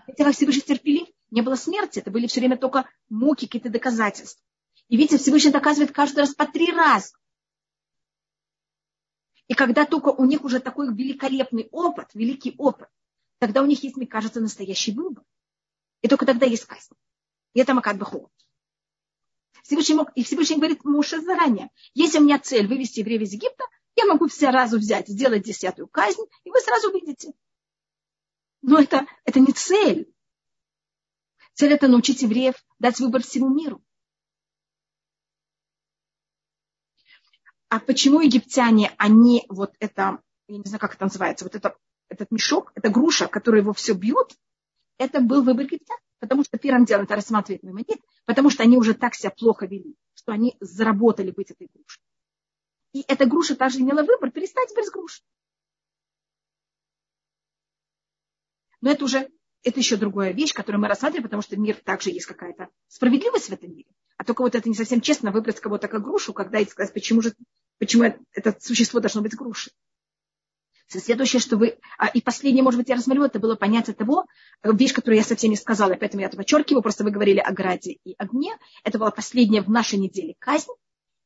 Хотя Всевышний терпелив, не было смерти, это были все время только муки, какие-то доказательства. И видите, Всевышний доказывает каждый раз по три раза. И когда только у них уже такой великолепный опыт, великий опыт, тогда у них есть, мне кажется, настоящий выбор. И только тогда есть казнь. И это Макат Баху. Всевышний мог, и Всевышний говорит Муше заранее, если у меня цель вывести евреев из Египта, я могу сразу взять, сделать десятую казнь, и вы сразу увидите. Но это, это не цель. Цель это научить евреев дать выбор всему миру. А почему египтяне, они вот это, я не знаю, как это называется, вот это, этот мешок, это груша, которая его все бьет, это был выбор египтян. Потому что первым делом это рассматривает Маймонид, потому что они уже так себя плохо вели, что они заработали быть этой грушей. И эта груша также имела выбор перестать быть грушей. Но это уже это еще другая вещь, которую мы рассматриваем, потому что мир также есть какая-то справедливость в этом мире. А только вот это не совсем честно выбрать кого-то как грушу, когда и сказать, почему же почему это существо должно быть грушей. Следующее, что вы... А, и последнее, может быть, я рассмотрю, это было понятие того, вещь, которую я совсем не сказала, поэтому я это подчеркиваю, просто вы говорили о граде и огне. Это была последняя в нашей неделе казнь.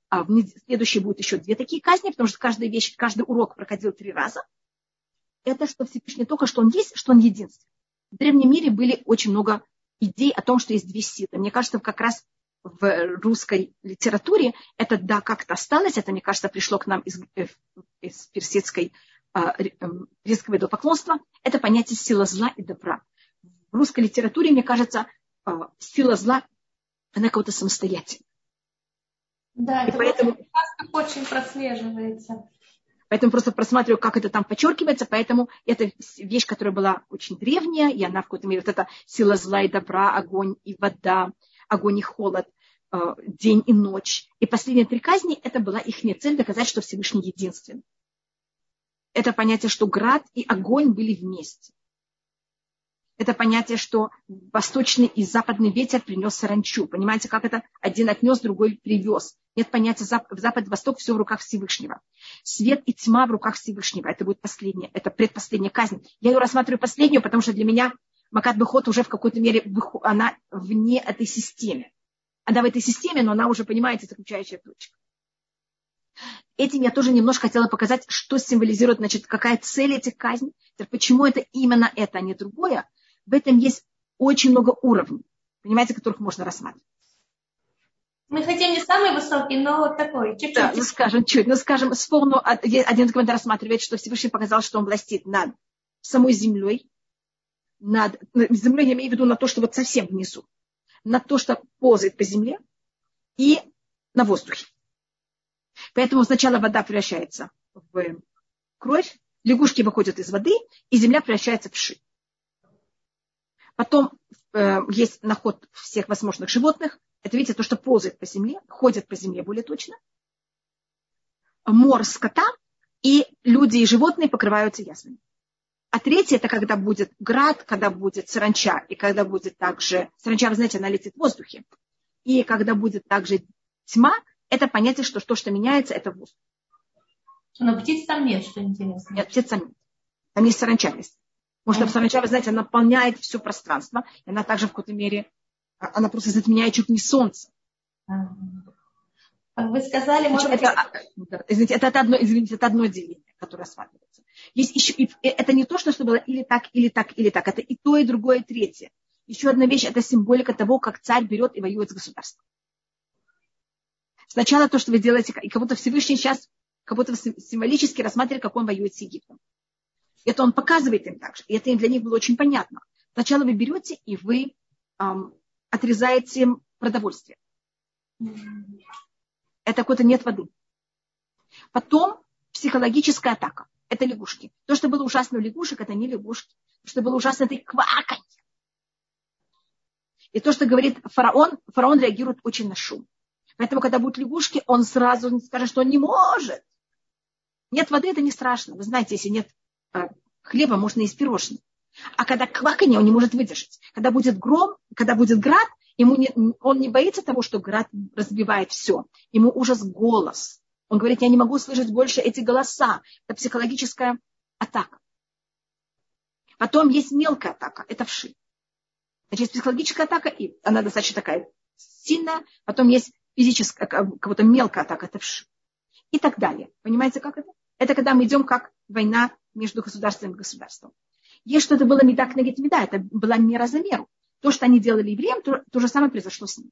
А в следующей будет еще две такие казни, потому что каждая вещь, каждый урок проходил три раза. Это что Всевышний только, что он есть, что он единственный. В древнем мире были очень много идей о том, что есть две силы. Мне кажется, как раз в русской литературе это, да, как-то осталось. Это, мне кажется, пришло к нам из, э, из персидской резкого идолопоклонства, это понятие сила зла и добра. В русской литературе, мне кажется, а, сила зла, она кого-то самостоятельна. Да, и это поэтому, очень прослеживается. Поэтому просто просматриваю, как это там подчеркивается. Поэтому это вещь, которая была очень древняя, и она в какой-то мере, вот эта сила зла и добра, огонь и вода, огонь и холод, а, день и ночь. И последние три казни, это была их цель доказать, что Всевышний единственный это понятие, что град и огонь были вместе. Это понятие, что восточный и западный ветер принес саранчу. Понимаете, как это? Один отнес, другой привез. Нет понятия в запад и восток, все в руках Всевышнего. Свет и тьма в руках Всевышнего. Это будет последняя, это предпоследняя казнь. Я ее рассматриваю последнюю, потому что для меня Макат Бехот уже в какой-то мере, она вне этой системы. Она в этой системе, но она уже, понимаете, заключающая точка. Этим я тоже немножко хотела показать, что символизирует, значит, какая цель этих казней, почему это именно это, а не другое. В этом есть очень много уровней, понимаете, которых можно рассматривать. Мы хотим не самый высокий, но вот такой, чуть-чуть. Да, ну скажем, чуть, ну скажем, вспомню, один документ рассматривает, что Всевышний показал, что он властит над самой землей, над землей, я имею в виду на то, что вот совсем внизу, на то, что ползает по земле и на воздухе. Поэтому сначала вода превращается в кровь, лягушки выходят из воды, и земля превращается в ши. Потом э, есть наход всех возможных животных. Это, видите, то, что ползает по земле, ходит по земле более точно. Мор скота, и люди и животные покрываются язвами. А третье, это когда будет град, когда будет саранча, и когда будет также... Саранча, вы знаете, она летит в воздухе. И когда будет также тьма, это понятие, что то, что меняется, это воздух. Но птиц там нет, что интересно. Нет, птиц там нет. Там есть саранча. Потому что саранча, вы знаете, она наполняет все пространство. И она также в какой-то мере, а, она просто затемняет чуть не солнце. Вы сказали, может это, быть... извините, это, это, одно, извините, это одно деление, которое рассматривается. Есть еще, это не то, что, что было или так, или так, или так. Это и то, и другое, и третье. Еще одна вещь – это символика того, как царь берет и воюет с государством. Сначала то, что вы делаете, и как будто Всевышний сейчас как будто символически рассматривает, как он воюет с Египтом. Это он показывает им также. И это для них было очень понятно. Сначала вы берете и вы эм, отрезаете им продовольствие. Это какой-то нет воды. Потом психологическая атака. Это лягушки. То, что было ужасно у лягушек, это не лягушки. То, что было ужасно, это кваканье. И то, что говорит фараон, фараон реагирует очень на шум. Поэтому, когда будут лягушки, он сразу скажет, что он не может. Нет воды, это не страшно. Вы знаете, если нет э, хлеба, можно есть пирожные. А когда кваканье, он не может выдержать. Когда будет гром, когда будет град, ему не, он не боится того, что град разбивает все. Ему ужас голос. Он говорит, я не могу слышать больше эти голоса. Это психологическая атака. Потом есть мелкая атака, это вши. Значит, психологическая атака, и она достаточно такая сильная. Потом есть физическая, как-то мелкая атака, это вш. И так далее. Понимаете, как это? Это когда мы идем как война между государством и государством. Если что-то было не так нагит меда, это была мера за меру. То, что они делали евреям, то, то же самое произошло с ними.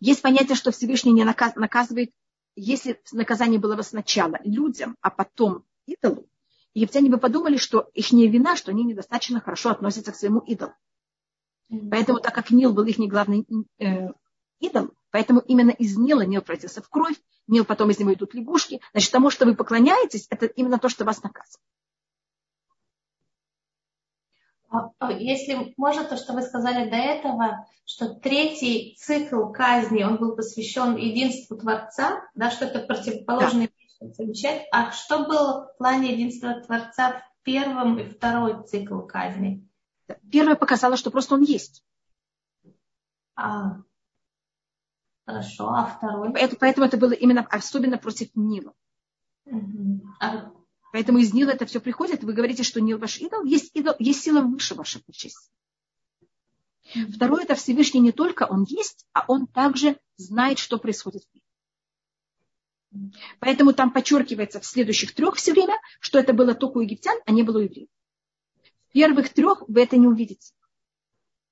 Есть понятие, что Всевышний не наказывает, если наказание было бы сначала людям, а потом идолу. египтяне бы подумали, что их не вина, что они недостаточно хорошо относятся к своему идолу. Поэтому, так как Нил был их главный э, идол, поэтому именно из Нила Нил превратился в кровь, Нил потом из него идут лягушки. Значит, тому, что вы поклоняетесь, это именно то, что вас наказывает. А, а если можно, то, что вы сказали до этого, что третий цикл казни, он был посвящен единству Творца, да, что это противоположные да. замечать. А что было в плане единства Творца в первом и второй цикл казни? Первое показало, что просто он есть. А, хорошо, а второй? Поэтому это было именно особенно против Нила. Угу. А Поэтому из Нила это все приходит. Вы говорите, что Нил ваш идол. Есть, идол, есть сила выше вашей чести. Второе, это Всевышний не только он есть, а он также знает, что происходит в мире. Поэтому там подчеркивается в следующих трех все время, что это было только у египтян, а не было у евреев. В первых трех вы это не увидите.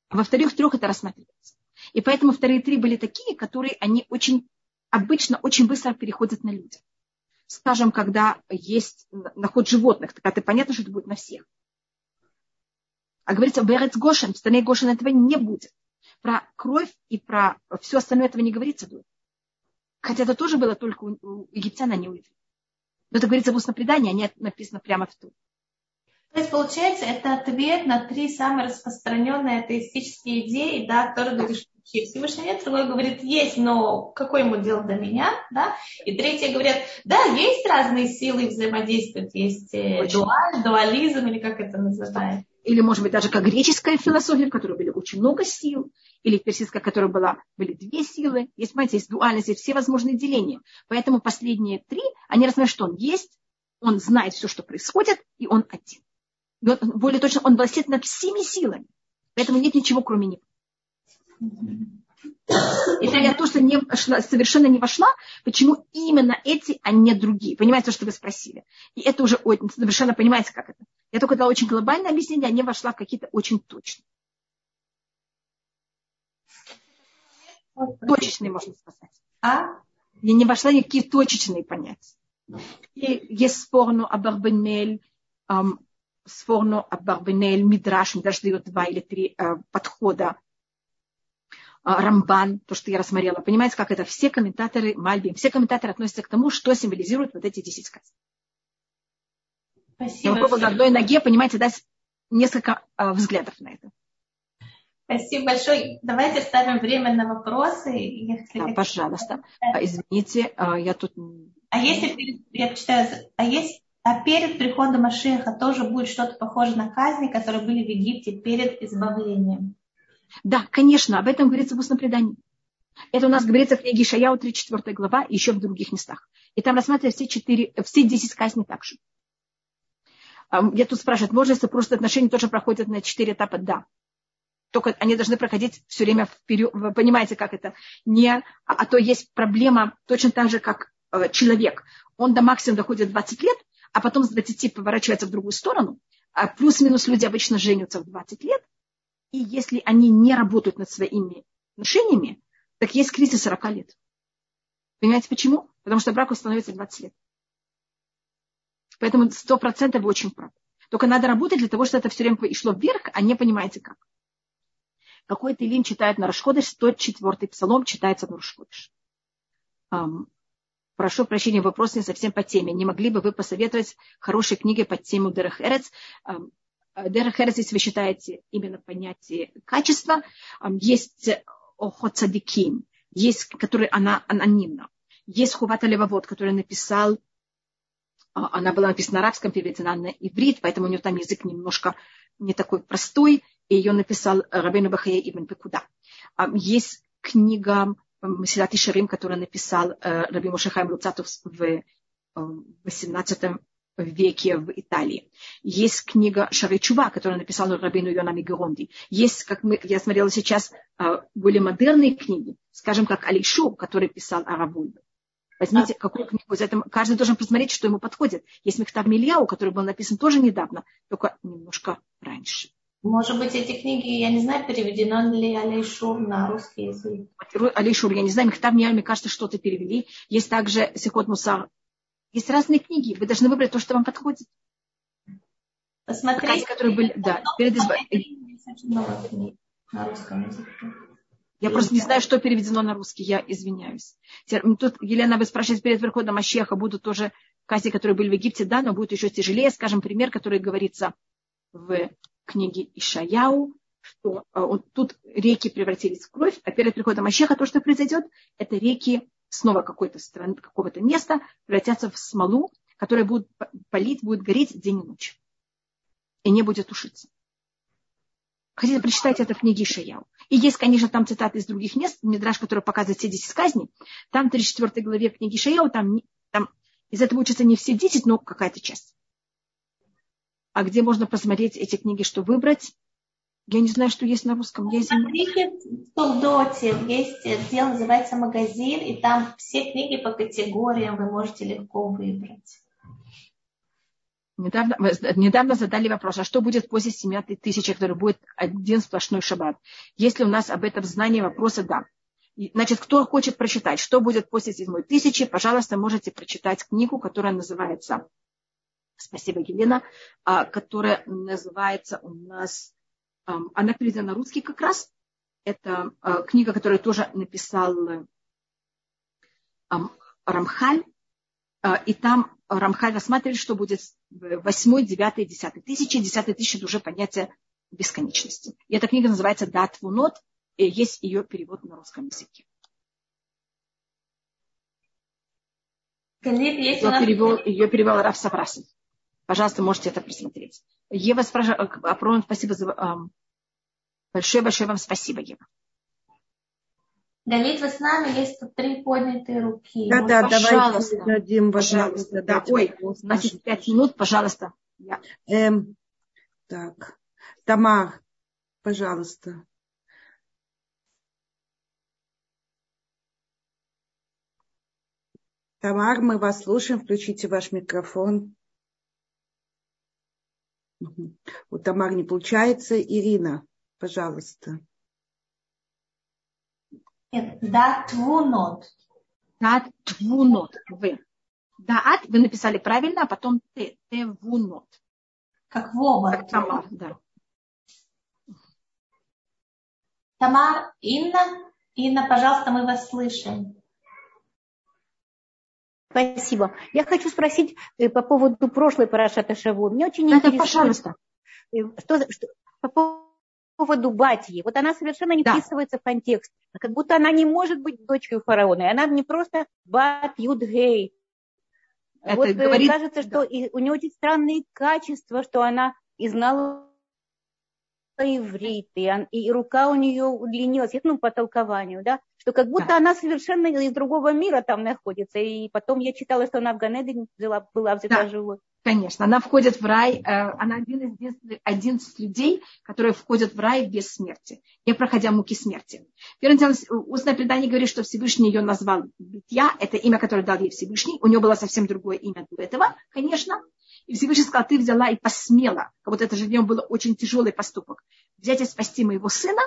А во вторых трех это рассматривается. И поэтому вторые три были такие, которые они очень обычно очень быстро переходят на людей скажем, когда есть наход животных, тогда это понятно, что это будет на всех. А говорится, Берец Гошин, в стране Гошин этого не будет. Про кровь и про все остальное этого не говорится. Хотя это тоже было только у египтян, а не у евреев. Но это говорится в устном предании, а не написано прямо в ту. То есть, получается, это ответ на три самые распространенные атеистические идеи, да, которые говоришь, Всевышний нет, другой говорит, есть, но какое ему дело до меня, да, и третьи говорят, да, есть разные силы взаимодействуют, есть э, дуаль, дуализм, или как это называется. Или, может быть, даже как греческая философия, в которой были очень много сил, или персидская, в которой была, были две силы. Есть, понимаете, есть дуальность, есть все возможные деления. Поэтому последние три, они рассматривают, что он есть, он знает все, что происходит, и он один. И он, более точно, он властит над всеми силами. Поэтому нет ничего, кроме него. Это я то, что не вошла, совершенно не вошла, почему именно эти, а не другие. Понимаете, что вы спросили. И это уже совершенно понимаете, как это. Я только дала очень глобальное объяснение, а не вошла в какие-то очень точные. Точечные, можно сказать. А? Я не вошла в какие точечные понятия. И есть спорно об Арбенель, эм, спорно об Арбенель, Мидраш, Мидраш дает два или три э, подхода Рамбан, то, что я рассмотрела. Понимаете, как это? Все комментаторы Мальби, все комментаторы относятся к тому, что символизируют вот эти десять сказок. Спасибо. Я могу на одной ноге, понимаете, дать несколько а, взглядов на это. Спасибо большое. Давайте ставим время на вопросы. Если да, пожалуйста. А, извините, а, я тут... А если, я почитаю, а есть а перед приходом Машеха тоже будет что-то похожее на казни, которые были в Египте перед избавлением? Да, конечно, об этом говорится в устном предании. Это у нас говорится в книге Шаяу, 34 глава, и еще в других местах. И там рассматриваются все, четыре, все 10 казней также. Я тут спрашиваю, можно, если просто отношения тоже проходят на четыре этапа? Да. Только они должны проходить все время вперед. Вы понимаете, как это? Не, а, а то есть проблема точно так же, как э, человек. Он до максимума доходит 20 лет, а потом с 20 поворачивается в другую сторону. А плюс-минус люди обычно женятся в 20 лет, и если они не работают над своими отношениями, так есть кризис 40 лет. Понимаете почему? Потому что браку становится 20 лет. Поэтому 100% вы очень правы. Только надо работать для того, чтобы это все время шло вверх, а не понимаете как. Какой-то Илим читает на Рашходыш, 104 псалом читается на Рашходыш. Um, прошу прощения, вопрос не совсем по теме. Не могли бы вы посоветовать хорошей книги под тему Дерах Эрец? Um, Дерахер, если вы считаете именно понятие качества, есть Охоцадиким, есть, который она анонимна. Есть Хувата Левовод, который написал, а, она была написана на арабском, переведена на иврит, поэтому у нее там язык немножко не такой простой, и ее написал Рабейну Бахая Ибн Пекуда. Есть книга Месилат Шарим, которую написал э, Раби Мушахайм Луцатов в 18 э, веке в Италии. Есть книга Шары Чува, которую написал Рабину Йонами Геронди. Есть, как мы, я смотрела сейчас, а, более модерные книги, скажем, как Алишу, который писал Арабульбы. Возьмите а... какую книгу из этого. Каждый должен посмотреть, что ему подходит. Есть Мехтаб Мильяу, который был написан тоже недавно, только немножко раньше. Может быть, эти книги, я не знаю, переведено ли Алейшур на русский язык. Алейшур, я не знаю, Мехтаб Мильяу, мне кажется, что-то перевели. Есть также Сихот Мусар есть разные книги. Вы должны выбрать то, что вам подходит. Посмотрите. которые были, да, перед избавлением. На русском языке. Я просто не знаю, что переведено на русский, я извиняюсь. Тут Елена, вы спрашиваете, перед приходом Машеха будут тоже казни, которые были в Египте, да, но будет еще тяжелее. Скажем, пример, который говорится в книге Ишаяу, что а, он, тут реки превратились в кровь, а перед приходом Машеха то, что произойдет, это реки снова какой-то страны, какого-то места превратятся в смолу, которая будет палить, будет гореть день и ночь. И не будет тушиться. Хотите прочитать это в книге Шаяу. И есть, конечно, там цитаты из других мест, Мидраш, который показывает все 10 казней. Там в 34 главе книги Шаяу, там, там из этого учатся не все 10, но какая-то часть. А где можно посмотреть эти книги, что выбрать? Я не знаю, что есть на русском. Я Смотрите, в Толдоте есть отдел, называется магазин, и там все книги по категориям вы можете легко выбрать. Недавно, недавно задали вопрос, а что будет после 7 тысячи, который будет один сплошной шаббат? Если у нас об этом знание вопроса, да. Значит, кто хочет прочитать, что будет после седьмой тысячи, пожалуйста, можете прочитать книгу, которая называется, спасибо, Елена, а, которая называется у нас, она переведена на русский как раз. Это а, книга, которую тоже написал Рамхаль, а, и там Рамхаль рассматривает, что будет в 8, 9, 10 тысячи. 10 тысячи – это уже понятие бесконечности. И эта книга называется «Дат Вунот», и есть ее перевод на русском языке. Ее перевел, ее перевел Раф Саврасов. Пожалуйста, можете это просмотреть. Ева спрашивает, Апром, спасибо за... Большое-большое вам спасибо, Ева. Галит, вы с нами, есть тут три поднятые руки. Да, да, давайте дадим, пожалуйста. Да, ой, у нас есть пять минут, пожалуйста. Я. Эм, так, Тамар, пожалуйста. Тамар, мы вас слушаем. Включите ваш микрофон. У Тамар не получается. Ирина, пожалуйста. Да, твунот. Да, твунот. Вы. Даат вы написали правильно, а потом те, те вунот. Как Вова. Как Тамар, да. Тамар, Инна. Инна, пожалуйста, мы вас слышим. Спасибо. Я хочу спросить э, по поводу прошлой Парашата Шаву. Мне очень да, интересно. пожалуйста. Э, что, что, по поводу Батьи. Вот она совершенно не да. вписывается в контекст. Как будто она не может быть дочерью фараона. И она не просто Бат Юдгей. вот э, говорит... кажется, что да. у нее очень странные качества, что она и знала иврит, и, и рука у нее удлинилась, ну, по толкованию, да, что как будто да. она совершенно из другого мира там находится. И потом я читала, что она в Ганеде была взята да. живой. Конечно, она входит в рай, э, она один из 11 людей, которые входят в рай без смерти, не проходя муки смерти. Первым делом, устное предание говорит, что Всевышний ее назвал Битья, это имя, которое дал ей Всевышний, у нее было совсем другое имя до этого, конечно. И Всевышний сказал, ты взяла и посмела, как будто это же в нем был очень тяжелый поступок, взять и спасти моего сына,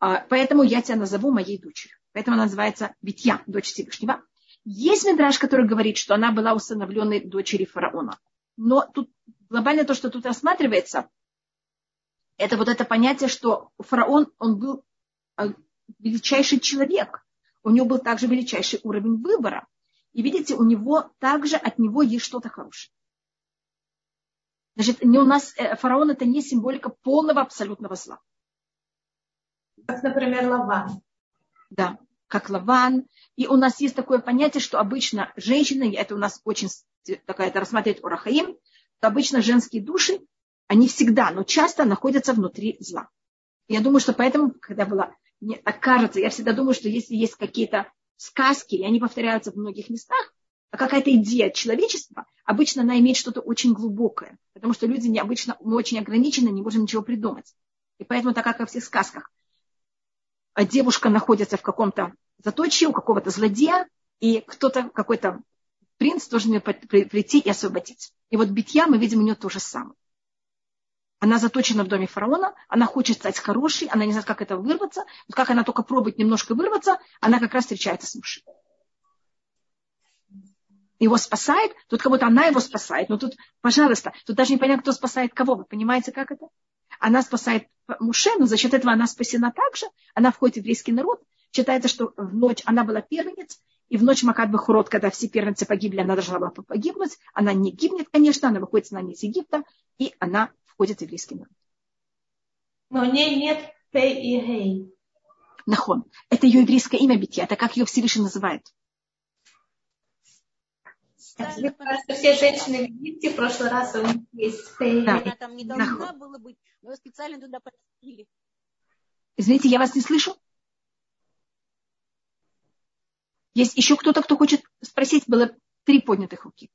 а, поэтому я тебя назову моей дочерью. Поэтому она называется Битья, дочь Всевышнего. Есть Мидраш, который говорит, что она была усыновленной дочерью фараона. Но тут глобально то, что тут рассматривается, это вот это понятие, что фараон, он был э, величайший человек. У него был также величайший уровень выбора. И видите, у него также от него есть что-то хорошее. Значит, не у нас э, фараон это не символика полного абсолютного зла. Как, например, Лаван. Да как Лаван. И у нас есть такое понятие, что обычно женщины, это у нас очень такая, это рассматривает Урахаим, то обычно женские души, они всегда, но часто находятся внутри зла. Я думаю, что поэтому, когда была, мне так кажется, я всегда думаю, что если есть какие-то сказки, и они повторяются в многих местах, а какая-то идея человечества, обычно она имеет что-то очень глубокое, потому что люди необычно, мы очень ограничены, не можем ничего придумать. И поэтому, так как во всех сказках, а девушка находится в каком-то заточье у какого-то злодея, и кто-то, какой-то принц должен ее прийти и освободить. И вот Битья, мы видим у нее то же самое. Она заточена в доме фараона, она хочет стать хорошей, она не знает, как это вырваться. Вот как она только пробует немножко вырваться, она как раз встречается с мужем. Его спасает, тут как будто она его спасает. Но тут, пожалуйста, тут даже непонятно, кто спасает кого. Вы понимаете, как это? Она спасает Муше, но за счет этого она спасена также. Она входит в еврейский народ. Считается, что в ночь она была первенец, и в ночь Макад Бахурот, когда все первенцы погибли, она должна была погибнуть. Она не гибнет, конечно, она выходит с нами из Египта, и она входит в еврейский народ. Но у нее нет Пей и Гей. Нахон. Это ее еврейское имя Битья, это как ее Всевышний называет. Мне кажется, все женщины в Египте в прошлый раз у них есть да. Она там не должна была быть, но специально туда подпили. Извините, я вас не слышу. Есть еще кто-то, кто хочет спросить? Было три поднятых руки.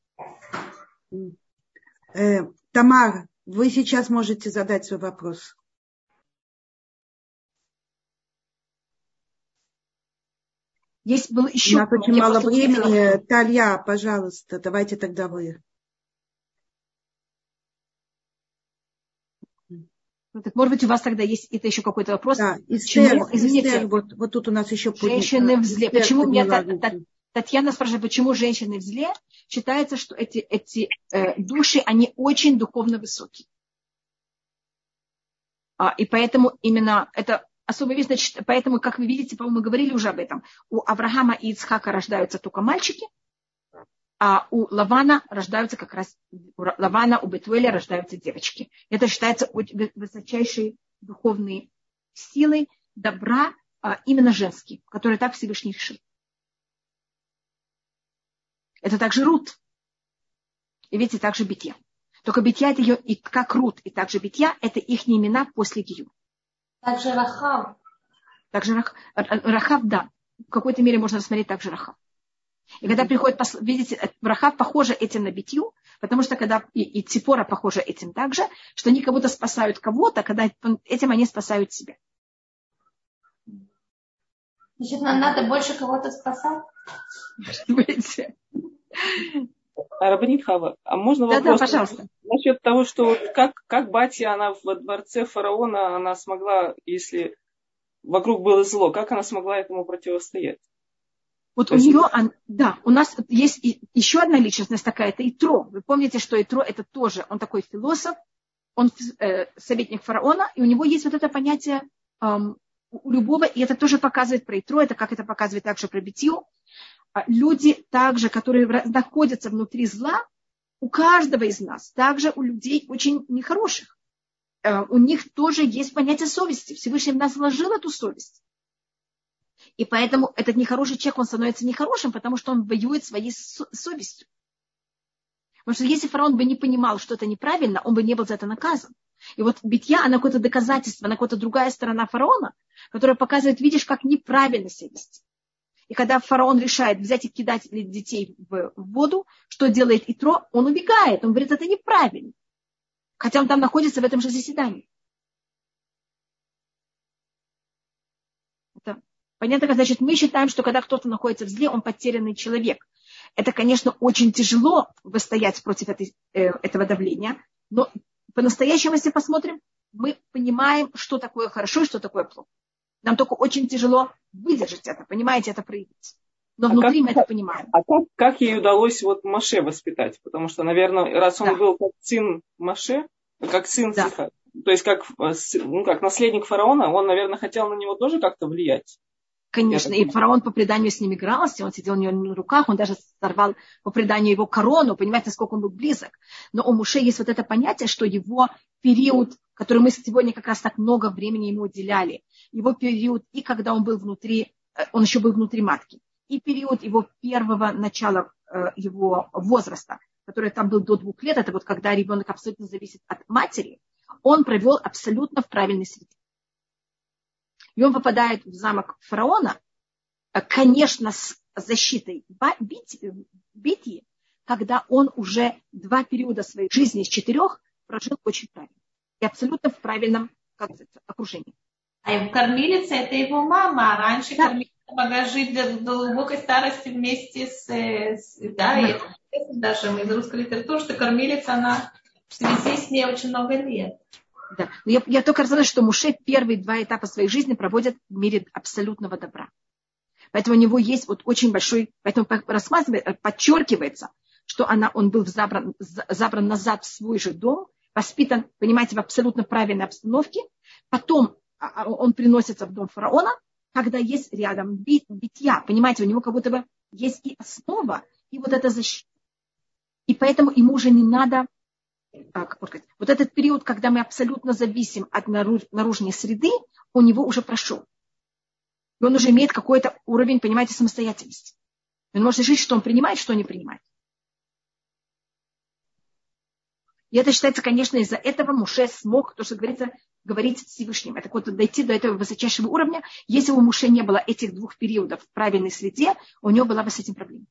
Э, Тамара, вы сейчас можете задать свой вопрос. Есть было еще... У нас очень мало времени. Талья, пожалуйста, давайте тогда вы. Ну, так, может быть, у вас тогда есть это еще какой-то вопрос? Да, Эстер, извините, Эстер, вот, вот тут у нас еще... Женщины в зле. Эстер почему меня Татьяна спрашивает, почему женщины в зле? Считается, что эти, эти э, души, они очень духовно высокие. А, и поэтому именно это особая вещь, значит, поэтому, как вы видите, по-моему, мы говорили уже об этом. У Авраама и Ицхака рождаются только мальчики, а у Лавана рождаются как раз, у Лавана, у Бетуэля рождаются девочки. Это считается высочайшей духовной силой добра, а именно женский, который так Всевышний решил. Это также Рут. И видите, также Битья. Только Битья это ее, и как Рут, и также Битья, это их имена после Гию. Также Рахав. Также Рах, Рахав, да. В какой-то мере можно рассмотреть также Рахав. И когда приходит, видите, э, Рахав похожа этим на битью, потому что когда и, и Ципора похожа этим также, что они как будто спасают кого-то, когда этим они спасают себя. Значит, нам надо больше кого-то спасать? Рабанит Хава, а можно вопрос? Да, да, пожалуйста. Насчет того, что как, как Батя, она во дворце фараона, она смогла, если вокруг было зло, как она смогла этому противостоять? Вот Спасибо. у нее, да, у нас есть еще одна личность такая, это Итро. Вы помните, что Итро это тоже, он такой философ, он э, советник фараона, и у него есть вот это понятие эм, у любого, и это тоже показывает про Итро, это как это показывает также про Битью. А люди также, которые находятся внутри зла, у каждого из нас, также у людей очень нехороших, э, у них тоже есть понятие совести. Всевышний в нас вложил эту совесть. И поэтому этот нехороший человек, он становится нехорошим, потому что он воюет своей совестью. Потому что если фараон бы не понимал, что это неправильно, он бы не был за это наказан. И вот битья, она какое-то доказательство, она какая-то другая сторона фараона, которая показывает, видишь, как неправильно себя вести. И когда фараон решает взять и кидать детей в воду, что делает Итро? Он убегает. Он говорит, это неправильно. Хотя он там находится в этом же заседании. Понятно, значит, мы считаем, что когда кто-то находится в зле, он потерянный человек. Это, конечно, очень тяжело выстоять против этой, э, этого давления, но по-настоящему, если посмотрим, мы понимаем, что такое хорошо и что такое плохо. Нам только очень тяжело выдержать это, понимаете, это проявить. Но а внутри как, мы это понимаем. А как, как ей удалось вот Маше воспитать? Потому что, наверное, раз он да. был как сын Маше, как сын да. Сиха, то есть как, э, ну, как наследник фараона, он, наверное, хотел на него тоже как-то влиять. Конечно, и фараон по преданию с ним игрался, он сидел у него на руках, он даже сорвал по преданию его корону, понимаете, насколько он был близок. Но у Муше есть вот это понятие, что его период, который мы сегодня как раз так много времени ему уделяли, его период, и когда он был внутри, э, он еще был внутри матки, и период его первого начала э, его возраста, который там был до двух лет, это вот когда ребенок абсолютно зависит от матери, он провел абсолютно в правильной среде и он попадает в замок фараона, э, конечно, с защитой Битьи, когда он уже два периода своей жизни из четырех прожил очень правильно. И абсолютно в правильном как окружении. А его кормилица – это его мама. А раньше да. кормилица могла жить до, глубокой старости вместе с... с да, да. И это даже из русской литературы, что кормилица, она в связи с ней очень много лет. Да. Я, я только рассказала, что Муше первые два этапа своей жизни проводят в мире абсолютного добра. Поэтому у него есть вот очень большой, поэтому рассматривается, подчеркивается, что она, он был забран, забран назад в свой же дом, воспитан, понимаете, в абсолютно правильной обстановке. Потом он приносится в дом фараона, когда есть рядом бит, битья. Понимаете, у него как будто бы есть и основа, и вот эта защита. И поэтому ему уже не надо, а, как сказать, вот этот период, когда мы абсолютно зависим от наружной среды, у него уже прошел. И он уже имеет какой-то уровень, понимаете, самостоятельности. Он может решить, что он принимает, что не принимает. И это считается, конечно, из-за этого Муше смог, то, что говорится, говорить с Всевышним. Это вот дойти до этого высочайшего уровня. Если у Муше не было этих двух периодов в правильной среде, у него была бы с этим проблема.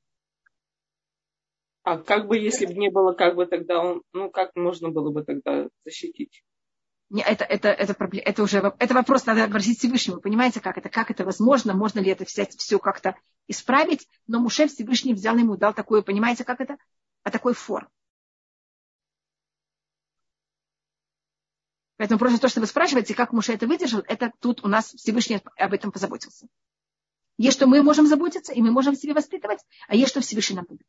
А как бы, если бы не было, как бы тогда он, ну, как можно было бы тогда защитить? Не, это, это, это, проблема, это уже это вопрос, надо обратить Всевышнему. Понимаете, как это, как это возможно? Можно ли это взять все как-то исправить? Но Муше Всевышний взял ему, дал такое, понимаете, как это? А такой фор. Поэтому просто то, что вы спрашиваете, как Муше это выдержал, это тут у нас Всевышний об этом позаботился. Есть, что мы можем заботиться, и мы можем себе воспитывать, а есть, что Всевышний нам будет.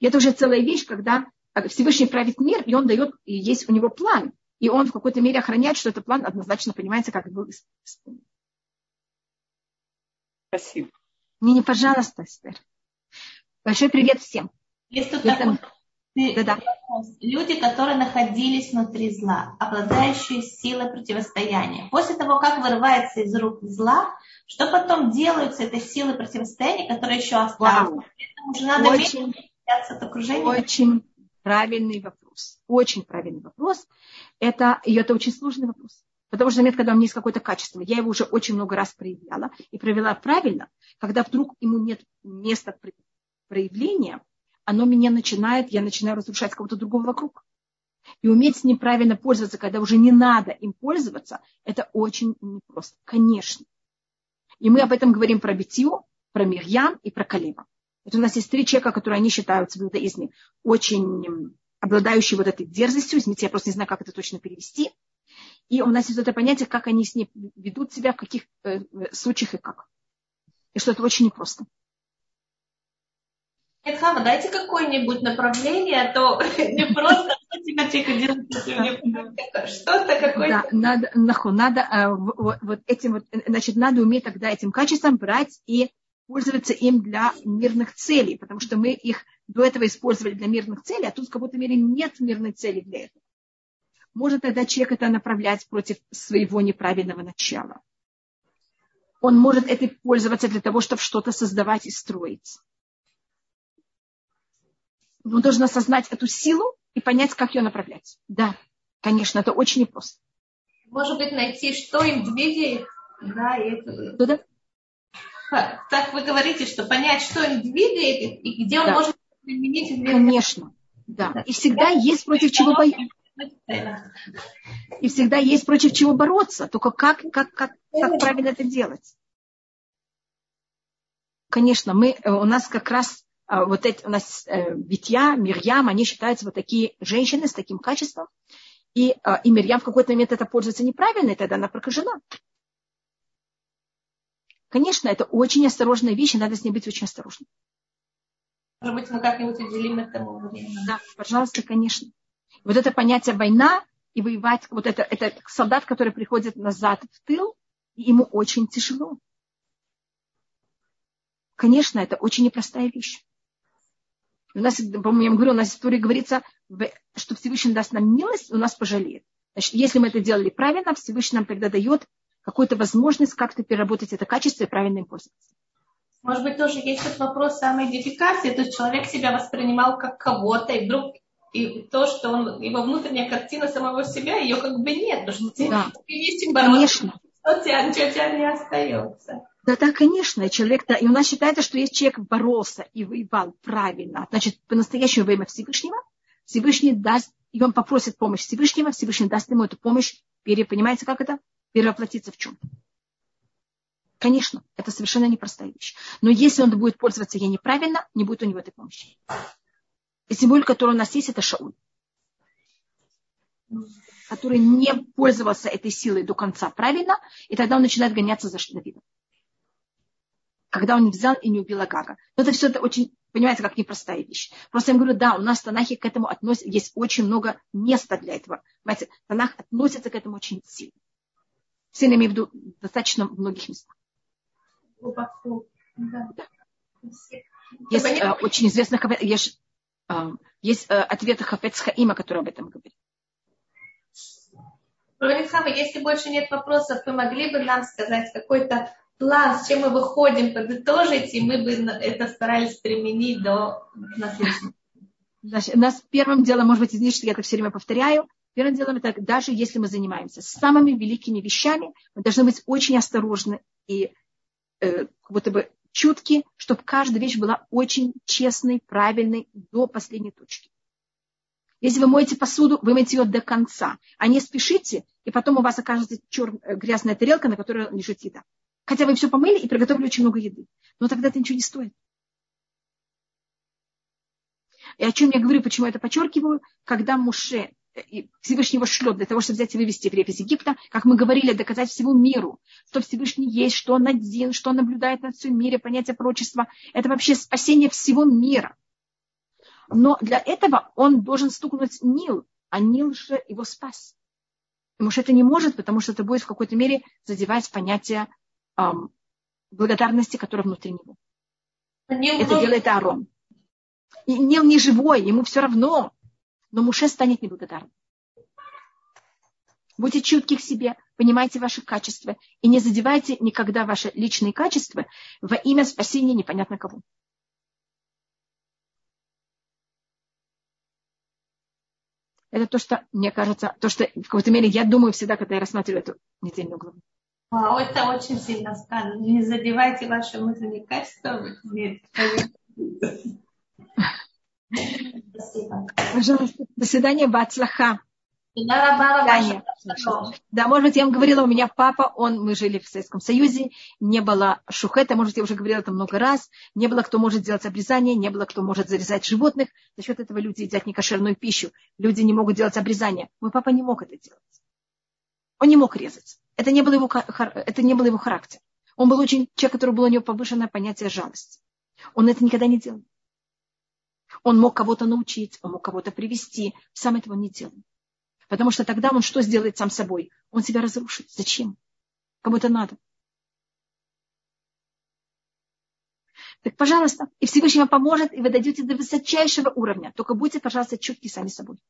И это уже целая вещь, когда Всевышний правит мир, и он дает, и есть у него план. И он в какой-то мере охраняет, что этот план однозначно понимается, как был. Спасибо. Не, не, пожалуйста, Эстер. Большой привет всем. Есть тут такой да, да. Люди, которые находились внутри зла, обладающие силой противостояния. После того, как вырывается из рук зла, что потом делают с этой силой противостояния, которая еще осталась? Уже надо очень, от окружения. Очень правильный вопрос. Очень правильный вопрос. Это, и это очень сложный вопрос. Потому что момент, когда у меня есть какое-то качество, я его уже очень много раз проявляла и провела правильно, когда вдруг ему нет места проявления, оно меня начинает, я начинаю разрушать кого-то другого вокруг. И уметь с ним правильно пользоваться, когда уже не надо им пользоваться, это очень непросто. Конечно. И мы об этом говорим про Бетию, про Мирьям и про Калева. Это у нас есть три человека, которые они считаются в иудаизме очень обладающие вот этой дерзостью. Извините, я просто не знаю, как это точно перевести. И у нас есть это понятие, как они с ней ведут себя, в каких э, случаях и как. И что это очень непросто. Нет, Хава, дайте какое-нибудь направление, а то не просто что-то какое-то. Да, надо, надо а, вот этим вот, значит, надо уметь тогда этим качеством брать и пользоваться им для мирных целей, потому что мы их до этого использовали для мирных целей, а тут в какой-то мере нет мирной цели для этого. Может тогда человек это направлять против своего неправильного начала. Он может это пользоваться для того, чтобы что-то создавать и строить он должен осознать эту силу и понять, как ее направлять. Да, конечно, это очень непросто. Может быть, найти, что им двигает. Да, и это... Туда? Так вы говорите, что понять, что им двигает и где он да. может применить. Конечно, да. И всегда есть против чего бояться. И всегда есть против чего бороться. Только как, как, как, как правильно это делать? Конечно, мы, э, у нас как раз вот эти у нас э, Витья, Мирьям, они считаются вот такие женщины с таким качеством. И, а, и Мирьям в какой-то момент это пользуется неправильно, и тогда она прокажена. Конечно, это очень осторожная вещь, и надо с ней быть очень осторожным. Может быть, мы как-нибудь уделим этому время. Да, пожалуйста, конечно. Вот это понятие война и воевать, вот это, это солдат, который приходит назад в тыл, и ему очень тяжело. Конечно, это очень непростая вещь. У нас, по-моему, я вам говорю, у нас в истории говорится, что Всевышний даст нам милость, у нас пожалеет. Значит, если мы это делали правильно, Всевышний нам тогда дает какую-то возможность как-то переработать это качество и правильно им пользоваться. Может быть, тоже есть этот вопрос самоидентификации, то есть человек себя воспринимал как кого-то, и вдруг и то, что он, его внутренняя картина самого себя, ее как бы нет, потому что да. ты есть Конечно. Что тебя, ничего тебя не остается. Да, да, конечно, человек, да, и у нас считается, что если человек боролся и воевал правильно, значит, по-настоящему во имя Всевышнего, Всевышний даст, и он попросит помощь Всевышнего, Всевышний даст ему эту помощь, пере, понимаете, как это? Перевоплотиться в чем? Конечно, это совершенно непростая вещь. Но если он будет пользоваться ей неправильно, не будет у него этой помощи. И символ, который у нас есть, это Шауль. Который не пользовался этой силой до конца правильно, и тогда он начинает гоняться за Давидом. Когда он взял и не убил Агага. Но это все это очень, понимаете, как непростая вещь. Просто я говорю, да, у нас в Танахе к этому относится, есть очень много места для этого. Понимаете, Танах относится к этому очень сильно. Сильно имею в виду достаточно многих местах. Есть э, очень известных есть, э, есть э, ответы Хафец Хаима, который об этом говорит. Равенхама, если больше нет вопросов, вы могли бы нам сказать какой-то план, с чем мы выходим, подытожить, и мы бы это старались применить до наследства. У нас первым делом, может быть, извините, что я это все время повторяю, первым делом это даже если мы занимаемся самыми великими вещами, мы должны быть очень осторожны и э, как будто бы чутки, чтобы каждая вещь была очень честной, правильной до последней точки. Если вы моете посуду, вы моете ее до конца, а не спешите, и потом у вас окажется чер... Э, грязная тарелка, на которой лежит еда. Хотя вы все помыли и приготовили очень много еды. Но тогда это ничего не стоит. И о чем я говорю, почему я это подчеркиваю, когда Муше э, Всевышнего шлет для того, чтобы взять и вывести евреев из Египта, как мы говорили, доказать всему миру, что Всевышний есть, что он один, что он наблюдает над всем мире, понятие прочества. Это вообще спасение всего мира. Но для этого он должен стукнуть Нил, а Нил же его спас. Потому что это не может, потому что это будет в какой-то мере задевать понятие эм, благодарности, которое внутри него. Нил это делает Аарон. И Нил не живой, ему все равно, но Муше станет неблагодарным. Будьте чутки к себе, понимайте ваши качества и не задевайте никогда ваши личные качества во имя спасения непонятно кого. Это то, что, мне кажется, то, что в какой-то мере я думаю всегда, когда я рассматриваю эту недельную главу. Вау, это очень сильно сказано. Не задевайте ваши мысленные качества. Нет. Спасибо. Пожалуйста, до свидания, Бацлаха. Да, может быть, я вам говорила, у меня папа, он, мы жили в Советском Союзе, не было шухета, может, я уже говорила это много раз, не было кто может делать обрезание, не было кто может зарезать животных, за счет этого люди едят некошерную пищу, люди не могут делать обрезание. Мой папа не мог это делать. Он не мог резать. Это не было его, это не было его характер. Он был очень человек, который был у него повышенное понятие жалости. Он это никогда не делал. Он мог кого-то научить, он мог кого-то привести, сам этого не делал. Потому что тогда он что сделает сам собой? Он себя разрушит. Зачем? Кому это надо? Так, пожалуйста, и Всевышний вам поможет, и вы дойдете до высочайшего уровня. Только будьте, пожалуйста, чутки сами собой.